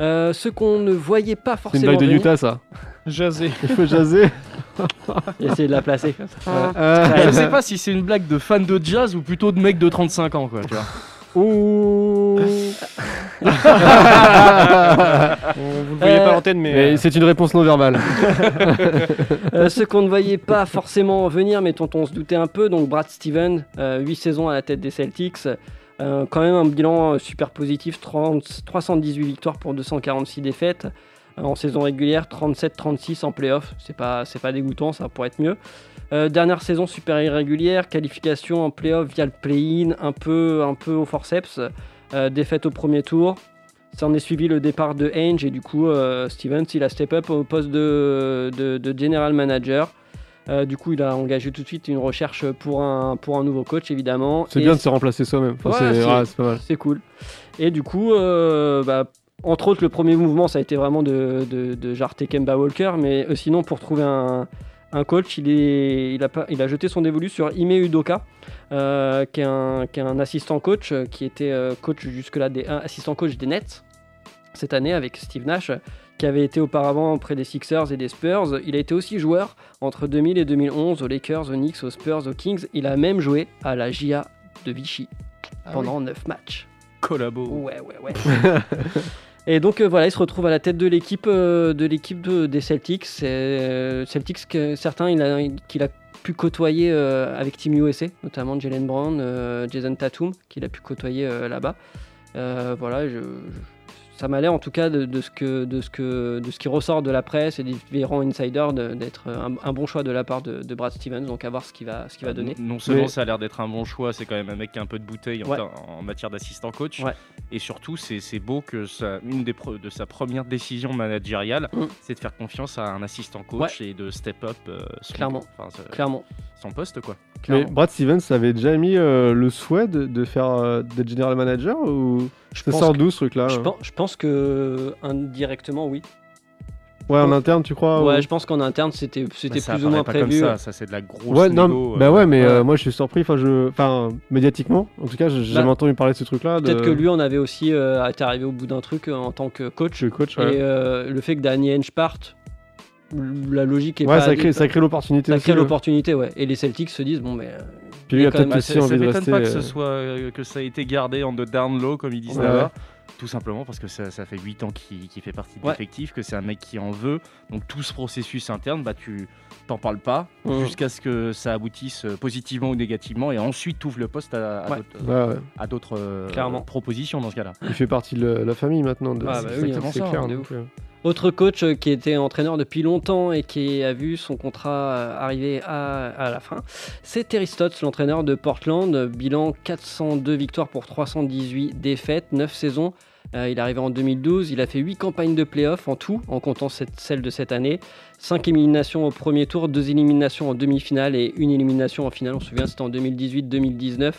Euh, ce qu'on ne voyait pas C'est une forcément. blague de venir- Utah, ça. Jaser. Il faut jaser. Essayer de la placer. Ah. Euh, Je sais pas si c'est une blague de fan de jazz ou plutôt de mec de 35 ans, quoi. Tu vois. Ouh. On- vous ne voyez Euh, pas à l'antenne, mais. Mais euh, c'est une réponse non verbale. Euh, ce qu'on ne voyait pas forcément venir, mais dont on se doutait un peu, donc Brad Stevens, 8 saisons à la tête des Celtics, euh, quand même un bilan euh, super positif, 30 318 victoires pour 246 défaites. Euh, en saison régulière, 37-36 en playoff, c'est pas, c'est pas dégoûtant, ça pourrait être mieux. Euh, dernière saison super irrégulière, qualification en playoff via le play-in, un peu, un peu au forceps, euh, défaite au premier tour. Ça en est suivi le départ de Ainge et du coup euh, Stevens il a step up au poste de, de- de general manager. Du coup il a engagé tout de suite une recherche pour un, pour un nouveau coach évidemment. C'est bien de se remplacer soi-même. Enfin, Ouais, c'est pas mal. cool. Et du coup, bah, entre autres, le premier mouvement, ça a été vraiment de, de, de jarter Kemba Walker. Mais euh, sinon, pour trouver un, un coach, il, est, il, a pas, il a jeté son dévolu sur Ime Udoka, euh, qui, est un, qui est un assistant coach, euh, qui était coach jusque-là, des, assistant coach des Nets cette année avec Steve Nash, qui avait été auparavant auprès des Sixers et des Spurs. Il a été aussi joueur entre 2000 et 2011 aux Lakers, aux Knicks, aux Spurs, aux Kings. Il a même joué à la GIA de Vichy pendant 9 matchs. Collabo. Ouais, ouais, ouais. Et donc euh, voilà, il se retrouve à la tête de l'équipe euh, de l'équipe de- des Celtics. Euh, Celtics que certains il a, qu'il a pu côtoyer avec Team USA, notamment Jalen Brown, Jason Tatum, qu'il a pu côtoyer là-bas. Voilà, je- ça m'a l'air en tout cas de, de ce que, de, ce que, de ce qui ressort de la presse et des différents insiders de- d'être un, un bon choix de la part de, de Brad Stevens. Donc à voir ce qu'il va, ce qu'il va donner. Non seulement Mais- ça a l'air d'être un bon choix, c'est quand même un mec qui a un peu de bouteille en, Ouais. ter- en matière d'assistant coach. Ouais. Et surtout, c'est c'est beau que ça, une des de sa première décision managériale, Mm. c'est de faire confiance à un assistant coach et de step up euh, son, Clairement. enfin, ce- Clairement. son poste. quoi. Mais clairement. Brad Stevens avait déjà mis euh, le souhait de, de faire euh, d'être general manager ou Je sort que- d'où ce truc-là Je hein pense, je pense que indirectement, oui. Ouais, en interne, tu crois Ouais, ou- je pense qu'en interne, c'était c'était plus ou moins pas prévu. Comme ça, ça c'est de la grosse Ouais, non, négo, bah euh, ouais, mais ouais. euh, moi je suis surpris. Enfin, je, enfin, médiatiquement, en tout cas, j'ai jamais Bah, entendu parler de ce truc-là. de- Peut-être que lui en avait aussi euh, été arrivé au bout d'un truc euh, en tant que coach. Je suis coach. Et Ouais, euh, le fait que Danny Henge parte, la logique est Ouais, pas. ça crée, ça crée l'opportunité. ça aussi, crée l'opportunité, ouais. Et les Celtics se disent, bon, mais. Puis lui, a peut-être aussi envie de m'étonne rester. pas que, ce euh, soit, euh, que ça a été gardé en de down low, comme ils disent Ouais, là-bas. ouais. Tout simplement parce que ça, ça fait 8 ans qu'il fait partie de Ouais. l'effectif, que c'est un mec qui en veut. Donc tout ce processus interne, bah, tu t'en parles pas jusqu'à ce que ça aboutisse euh, positivement ou négativement. Et ensuite, tu ouvres le poste à, à Ouais. d'autres- Ouais, euh, Clairement. propositions dans ce cas-là. Il fait partie de la, la famille maintenant. De... Ah, c'est bah oui, exactement c'est ça, clair. de donc, ouf. Autre coach euh, qui était entraîneur depuis longtemps et qui a vu son contrat euh, arriver à, la fin, c'est Terry Stotts, l'entraîneur de Portland. Bilan 402 victoires pour 318 défaites, 9 saisons. Euh, il est arrivé en 2012, il a fait 8 campagnes de playoffs en tout, en comptant celle de cette année. 5 éliminations au premier tour, 2 éliminations en demi-finale et une élimination en finale. On se souvient, c'était en 2018-2019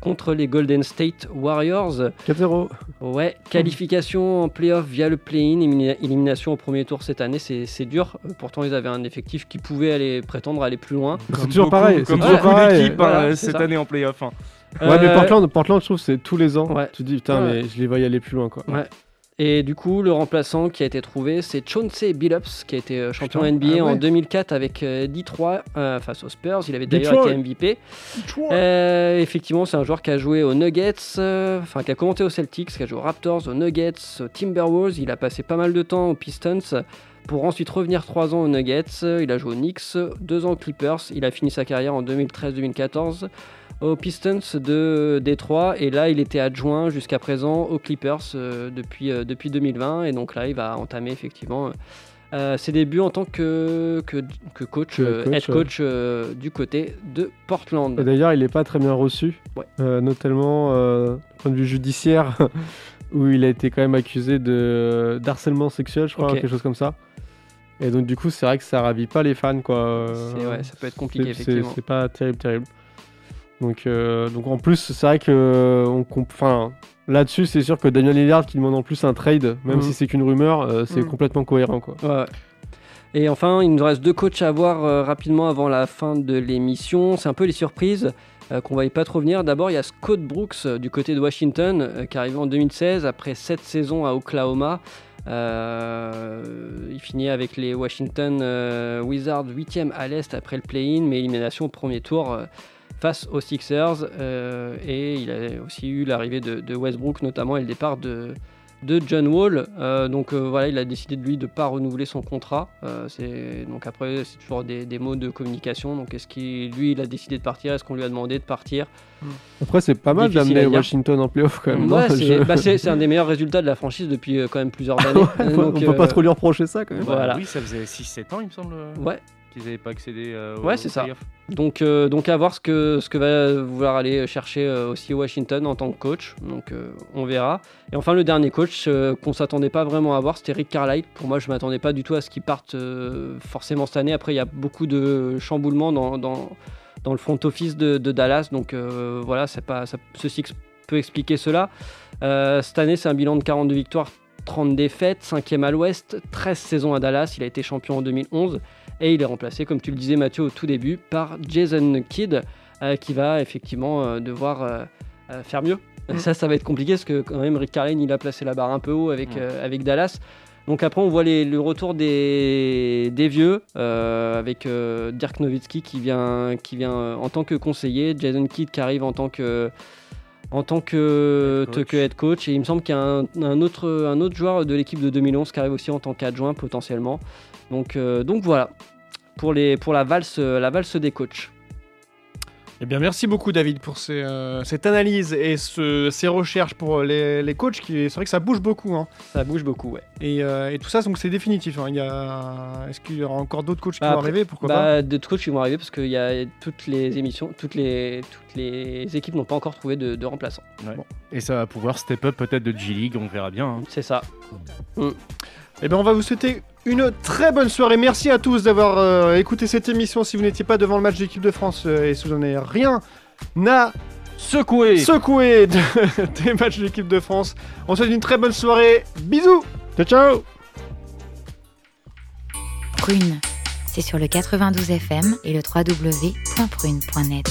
contre les Golden State Warriors. 4-0. Ouais, qualification en playoff via le play-in, élimina- élimination au premier tour cette année, c'est c'est dur. Pourtant, ils avaient un effectif qui pouvait aller prétendre aller plus loin. C'est toujours pareil. Comme toujours beaucoup pareil. d'équipes Voilà, hein, c'est cette ça. année en playoff. hein. Ouais, mais Euh, Portland, Portland, je trouve, c'est tous les ans. Ouais. Tu te dis, putain, Ouais. mais je les voyais aller plus loin, quoi. Ouais. Et du coup, le remplaçant qui a été trouvé, c'est Chauncey Billups, qui a été euh, champion Putain, NBA ah ouais. en 2004 avec euh, Detroit euh, face aux Spurs. Il avait d'ailleurs été MVP. Euh, effectivement, c'est un joueur qui a joué aux Nuggets, euh, enfin qui a commenté aux Celtics, qui a joué aux Raptors, aux Nuggets, aux Timberwolves. Il a passé pas mal de temps aux Pistons pour ensuite revenir 3 ans aux Nuggets. Il a joué aux Knicks, 2 ans aux Clippers. Il a fini sa carrière en 2013-2014 aux Pistons de Détroit et là il était adjoint jusqu'à présent aux Clippers euh, depuis, euh, depuis 2020 et donc là il va entamer effectivement euh, ses débuts en tant que, que, que coach, Que coach, head coach du côté de Portland. Et D'ailleurs, il est pas très bien reçu, Ouais. notamment du point de vue judiciaire, où il a été quand même accusé de d'harcèlement sexuel, je crois, quelque chose comme ça. Et donc du coup, c'est vrai que ça ravit pas les fans, quoi. Ouais, ça peut être compliqué effectivement. C'est pas terrible, terrible. Donc, euh, donc en plus, c'est vrai que euh, on comp- enfin, là-dessus, c'est sûr que Daniel Lillard qui demande en plus un trade, même Mhm. si c'est qu'une rumeur, euh, c'est Mhm. complètement cohérent, quoi. Ouais. Et enfin, il nous reste deux coachs à voir euh, rapidement avant la fin de l'émission. C'est un peu les surprises qu'on ne voyait pas trop venir. D'abord, il y a Scott Brooks du côté de Washington qui est arrivé en 2016 après 7 saisons à Oklahoma. Euh, il finit avec les Washington euh, Wizards 8e à l'Est après le play-in, mais élimination au premier tour face aux Sixers. Euh, et il a aussi eu l'arrivée de, de Westbrook notamment et le départ de, de John Wall. Euh, donc euh, voilà, il a décidé de lui de pas renouveler son contrat. Euh, c'est donc après c'est toujours des, des mots de communication. Donc est-ce qu'il lui il a décidé de partir? Est-ce qu'on lui a demandé de partir? Après, c'est pas mal d'amener. Washington en playoff quand même. non Ouais, c'est Je- bah, c'est- un des meilleurs résultats de la franchise depuis euh, quand même plusieurs années. on peut- Donc, on peut pas trop lui reprocher ça quand même. Voilà. Oui, ça faisait 6-7 ans, il me semble, Ouais. qu'ils n'avaient pas accédé euh, au Ouais, c'est ça. Donc, euh, donc à voir ce que, ce que va vouloir aller chercher euh, aussi Washington en tant que coach. Donc euh, on verra. Et enfin le dernier coach qu'on s'attendait pas vraiment à voir, c'était Rick Carlisle. Pour moi, je m'attendais pas du tout à ce qu'il parte forcément cette année. Après, il y a beaucoup de chamboulements dans, dans, dans le front office de, Dallas. Donc voilà, c'est pas, ça, ceci peut expliquer cela. Cette année, c'est un bilan de 42 victoires, 30 défaites, 5e à l'ouest, 13 saisons à Dallas. Il a été champion en 2011. Et il est remplacé, comme tu le disais Mathieu au tout début, par Jason Kidd, euh, qui va effectivement euh, devoir euh, faire mieux. Mm. Ça, ça va être compliqué parce que quand même Rick Carlin, il a placé la barre un peu haut avec, avec Dallas. Donc après, on voit les- le retour des, des vieux euh, avec euh, Dirk Nowitzki qui vient, qui vient euh, en tant que conseiller, Jason Kidd qui arrive en tant que en tant que, Head coach. que head coach et il me semble qu'il y a un, un autre, un autre joueur de l'équipe de 2011 qui arrive aussi en tant qu'adjoint potentiellement. Donc, euh, donc voilà pour, les, pour la, valse, la valse des coachs. Eh bien, merci beaucoup, David, pour ces, euh, cette analyse et ce- ces recherches pour les, les coachs. qui- C'est vrai que ça bouge beaucoup. hein. Ça bouge beaucoup, ouais. Et, euh, et tout ça, donc c'est définitif. hein. Il y a... Est-ce qu'il y aura encore d'autres coachs qui Bah, vont après- arriver? Pourquoi bah, D'autres coachs qui vont arriver parce qu'il y a toutes les émissions, toutes les, toutes les équipes n'ont pas encore trouvé de, de. Ouais. Et ça va pouvoir step up peut-être de G-League, on verra bien. hein. C'est ça. pas Eh bien, on va vous souhaiter une très bonne soirée. Merci à tous d'avoir euh, écouté cette émission. Si vous n'étiez pas devant le match d'équipe de France euh, et si vous n'en avez rien à secouer, secouer de- des matchs de l'équipe de France, on vous souhaite une très bonne soirée. Bisous Ciao, ciao Prune, c'est sur le 92 FM et le www.prune.net.